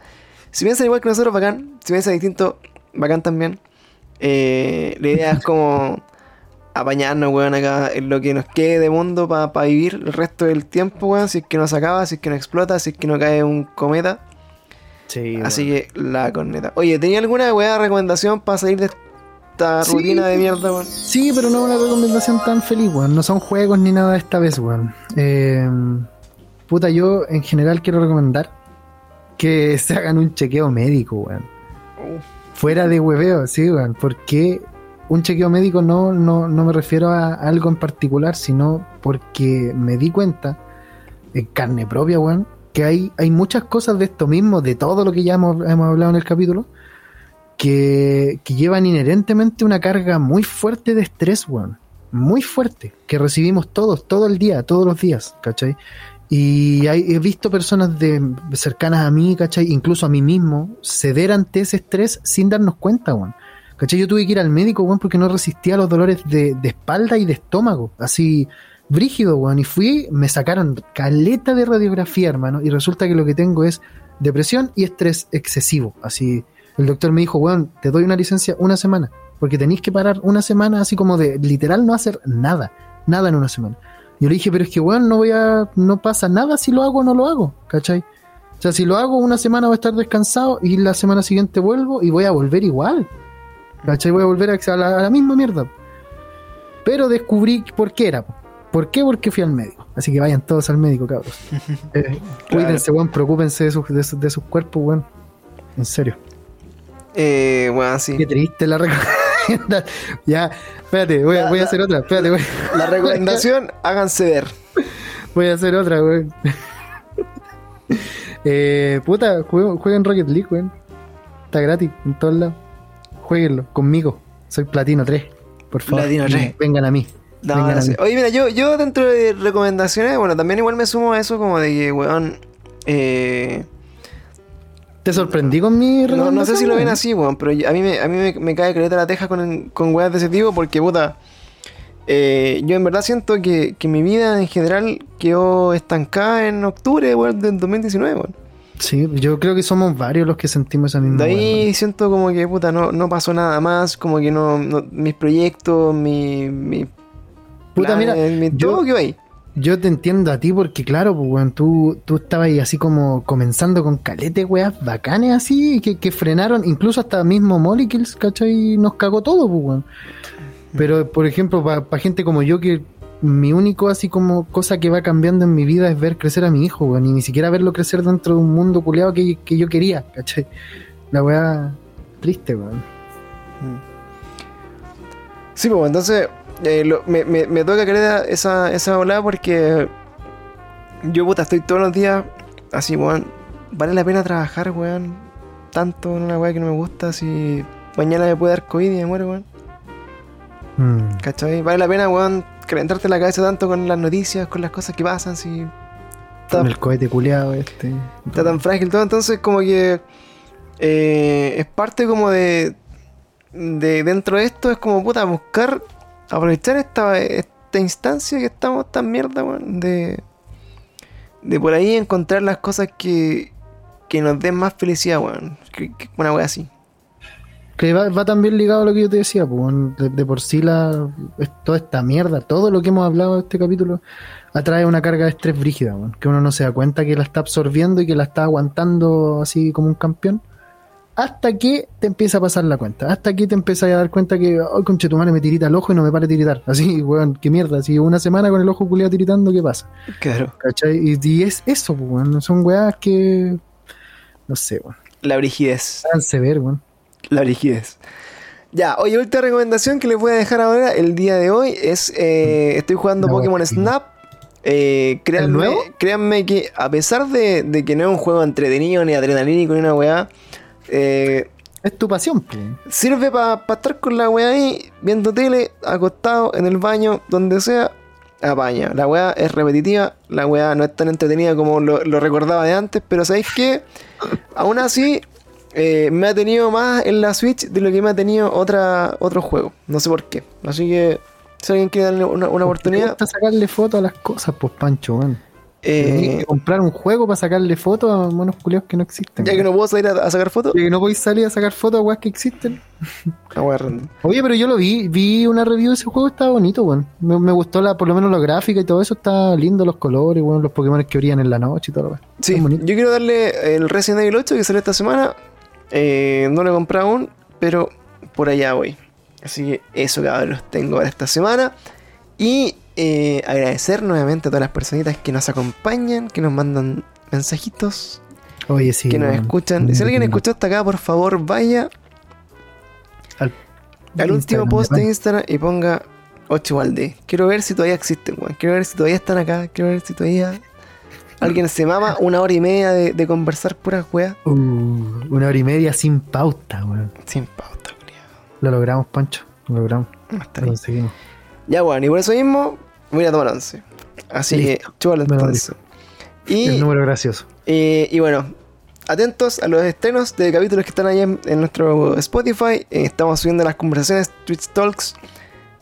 A: Si piensan igual que nosotros, bacán. Si piensan distinto, bacán también. Eh, la idea es como apañarnos, weón, acá en lo que nos quede de mundo para vivir el resto del tiempo, weón. Si es que no se acaba, si es que no explota, si es que no cae un cometa.
B: Sí,
A: Así que la corneta. Oye, ¿tenía alguna weá recomendación para salir de esta
B: Sí.
A: rutina de mierda, weón?
B: Sí, pero no una recomendación tan feliz, weón. No son juegos ni nada esta vez, weón. Eh, puta, yo en general quiero recomendar que se hagan un chequeo médico, weón. Fuera de hueveo, sí, weón. Porque un chequeo médico no, no, no me refiero a algo en particular, sino porque me di cuenta, en carne propia, weón, que hay, hay muchas cosas de esto mismo, de todo lo que ya hemos, hemos hablado en el capítulo, que, que llevan inherentemente una carga muy fuerte de estrés, weón. Muy fuerte, que recibimos todos, todo el día, todos los días, ¿cachai? Y he visto personas cercanas a mí, ¿cachai? Incluso a mí mismo, ceder ante ese estrés sin darnos cuenta, weón. ¿Cachai? Yo tuve que ir al médico, weón, porque no resistía los dolores de, de espalda y de estómago. Así, brígido, weón. Y fui, me sacaron caleta de radiografía, hermano. Y resulta que lo que tengo es depresión y estrés excesivo. Así, el doctor me dijo, weón, te doy una licencia una semana. Porque tenéis que parar una semana así como de literal no hacer nada. Nada en una semana. Yo le dije, pero es que, weón, no voy a, no pasa nada si lo hago o no lo hago, ¿cachai? O sea, si lo hago una semana voy a estar descansado y la semana siguiente vuelvo y voy a volver igual. ¿Cachai? Voy a volver a la, a la misma mierda. Pero descubrí por qué era. ¿Por qué? Porque fui al médico. Así que vayan todos al médico, cabros. Eh, Cuídense, weón, preocúpense de sus, de, sus, de sus cuerpos, weón. En serio.
A: Eh, weón, sí.
B: Qué triste la recomendación. ya, espérate, voy a, voy a hacer otra. Espérate, voy,
A: La recomendación, háganse ver.
B: voy a hacer otra, weón. eh, puta, jueguen, jueguen Rocket League, weón. Está gratis en todos lados. Jueguenlo conmigo. Soy Platino 3. Por favor.
A: Platino 3.
B: Vengan a mí.
A: No,
B: Vengan
A: no
B: a mí.
A: Oye, mira, yo, yo dentro de recomendaciones, bueno, también igual me sumo a eso como de que, weón, eh,
B: ¿Te sorprendí con mi
A: no, no sé si lo ven así, weón, pero a mí me, a mí me, me cae caleta la teja con, con weas de ese tipo porque, puta, eh, yo en verdad siento que, que mi vida en general quedó estancada en octubre, weón, del 2019, weón.
B: Sí, yo creo que somos varios los que sentimos esa misma
A: De ahí siento como que, puta, no, no pasó nada más, como que no, no- mis proyectos, mi, mi
B: Puta, mira,
A: planes, mi-
B: yo-
A: todo quedó ahí.
B: Yo te entiendo a ti porque, claro, pues, weón, tú, tú estabas ahí así como comenzando con calete, weas bacanes así, que, que frenaron, incluso hasta mismo Molecules, ¿cachai? Nos cagó todo, pues, weón. Pero, por ejemplo, para gente como yo, que mi único así como cosa que va cambiando en mi vida es ver crecer a mi hijo, weón, y ni siquiera verlo crecer dentro de un mundo culeado que, que yo quería, ¿cachai? La wea triste, weón.
A: Sí, pues entonces eh, me, me, me toca creer esa, esa ola porque yo, puta, estoy todos los días así, weón. Vale la pena trabajar, weón, tanto en una weá que no me gusta si mañana me puede dar COVID y me muero, weón.
B: Mm.
A: ¿Cachai? Vale la pena, weón, calentarte la cabeza tanto con las noticias, con las cosas que pasan, si está,
B: Con el cohete culeado este.
A: está tan frágil todo. Entonces, como que eh, es parte como de, de dentro de esto, es como puta, buscar, aprovechar esta, esta instancia que estamos tan mierda, weón, de, de por ahí encontrar las cosas que, que nos den más felicidad, weón. Una wea así.
B: Que va, va también ligado a lo que yo te decía, pues, de, de por sí la, es- toda esta mierda, todo lo que hemos hablado de este capítulo, atrae una carga de estrés brígida, weón, que uno no se da cuenta que la está absorbiendo y que la está aguantando así como un campeón, hasta que te empieza a pasar la cuenta, hasta que te empiezas a dar cuenta que, ay, conche tu madre, me tirita el ojo y no me para de tiritar, así, weón, qué mierda, así una semana con el ojo culiado tiritando, ¿qué pasa?
A: Claro.
B: Y, y es eso, pues, son weas que, no sé, weón,
A: La brigidez.
B: háganse ver, weón.
A: La rigidez. Ya, oye, última recomendación que les voy a dejar ahora el día de hoy es, eh, estoy jugando Pokémon. Snap. Eh, créanme,
B: nuevo?
A: créanme que a pesar de, de que no es un juego entretenido, ni adrenalínico, ni una weá, eh,
B: Es tu pasión, pues.
A: sirve para estar con la weá ahí, viendo tele, acostado, en el baño, donde sea, apaña. La weá es repetitiva, la weá no es tan entretenida como lo, lo recordaba de antes, pero ¿sabéis qué? Aún así, eh, me ha tenido más en la Switch de lo que me ha tenido otra, otro juego. No sé por qué. Así que, si alguien quiere darle una, una oportunidad,
B: gusta sacarle fotos a las cosas, pues Pancho, weón. Tenés
A: eh,
B: que comprar un juego para sacarle fotos a monos culiados que no existen.
A: ya que no puedo salir a, a sacar fotos,
B: Ya que no podéis salir a sacar fotos a weas que existen. Oye, pero yo lo vi, vi una review de ese juego, estaba bonito, weón. Me, me gustó la, por lo menos la gráfica y todo eso, está lindo los colores, weón, los Pokémon que brillan en la noche y todo lo weón.
A: Sí, yo quiero darle el Resident Evil 8 que salió esta semana. Eh, no lo he comprado aún, pero por allá voy. Así que eso, cabros, tengo para esta semana. Y eh, agradecer nuevamente a todas las personitas que nos acompañan, que nos mandan mensajitos,
B: Oye, sí.
A: que nos escuchan. Si alguien escuchó hasta acá, por favor, vaya
B: Al,
A: al último post de Instagram y ponga 8 Valdés. Quiero ver si todavía existen, weón. Quiero ver si todavía están acá. Quiero ver si todavía alguien se mama una hora y media de, de conversar puras weas.
B: Uh, una hora y media sin pauta, weón.
A: Sin pauta, culiao.
B: Lo logramos, Pancho. Lo logramos.
A: No está
B: Lo conseguimos.
A: Ya, bueno, y por eso mismo voy a tomar 11. Así
B: Listo.
A: que, chúbalo entonces.
B: El
A: Y,
B: número gracioso.
A: y bueno, atentos a los estrenos de capítulos que están ahí en, en nuestro Spotify. Eh, estamos subiendo las conversaciones, Twitch Talks.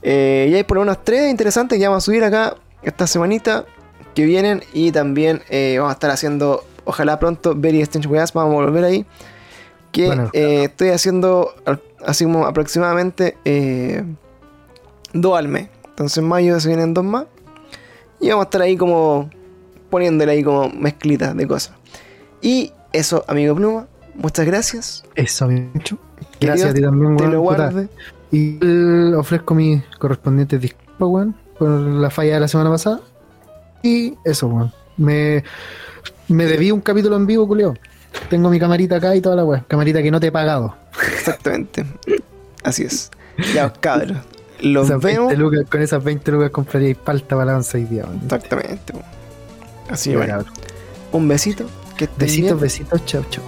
A: Eh, y hay por lo menos tres interesantes que vamos a subir acá esta semanita que vienen. Y también eh, vamos a estar haciendo, ojalá pronto, Very Strange Weas. Vamos a volver ahí. Que
B: Bueno.
A: eh, estoy haciendo así como aproximadamente eh, dos al mes. Entonces en mayo se vienen dos más. Y vamos a estar ahí como poniéndole ahí como mezclitas de cosas. Y eso, amigo Pluma, muchas gracias.
B: Eso.
A: Que
B: Gracias a ti también,
A: Te lo guarde.
B: Y ofrezco mis correspondientes disculpas, weón, por la falla de la semana pasada. Y eso, weón. Me, me debí un capítulo en vivo, culio. Tengo mi camarita acá y toda la weón. Camarita que no te he pagado.
A: Exactamente. Así es. Ya, cabros. Los
B: Esas 20
A: vemos.
B: lucas- con esas 20 lucas compraría palta para la hoy día.
A: Exactamente. Así bueno.
B: cabrón.
A: Un besito. Que estén
B: Besitos, besitos, chao, chao.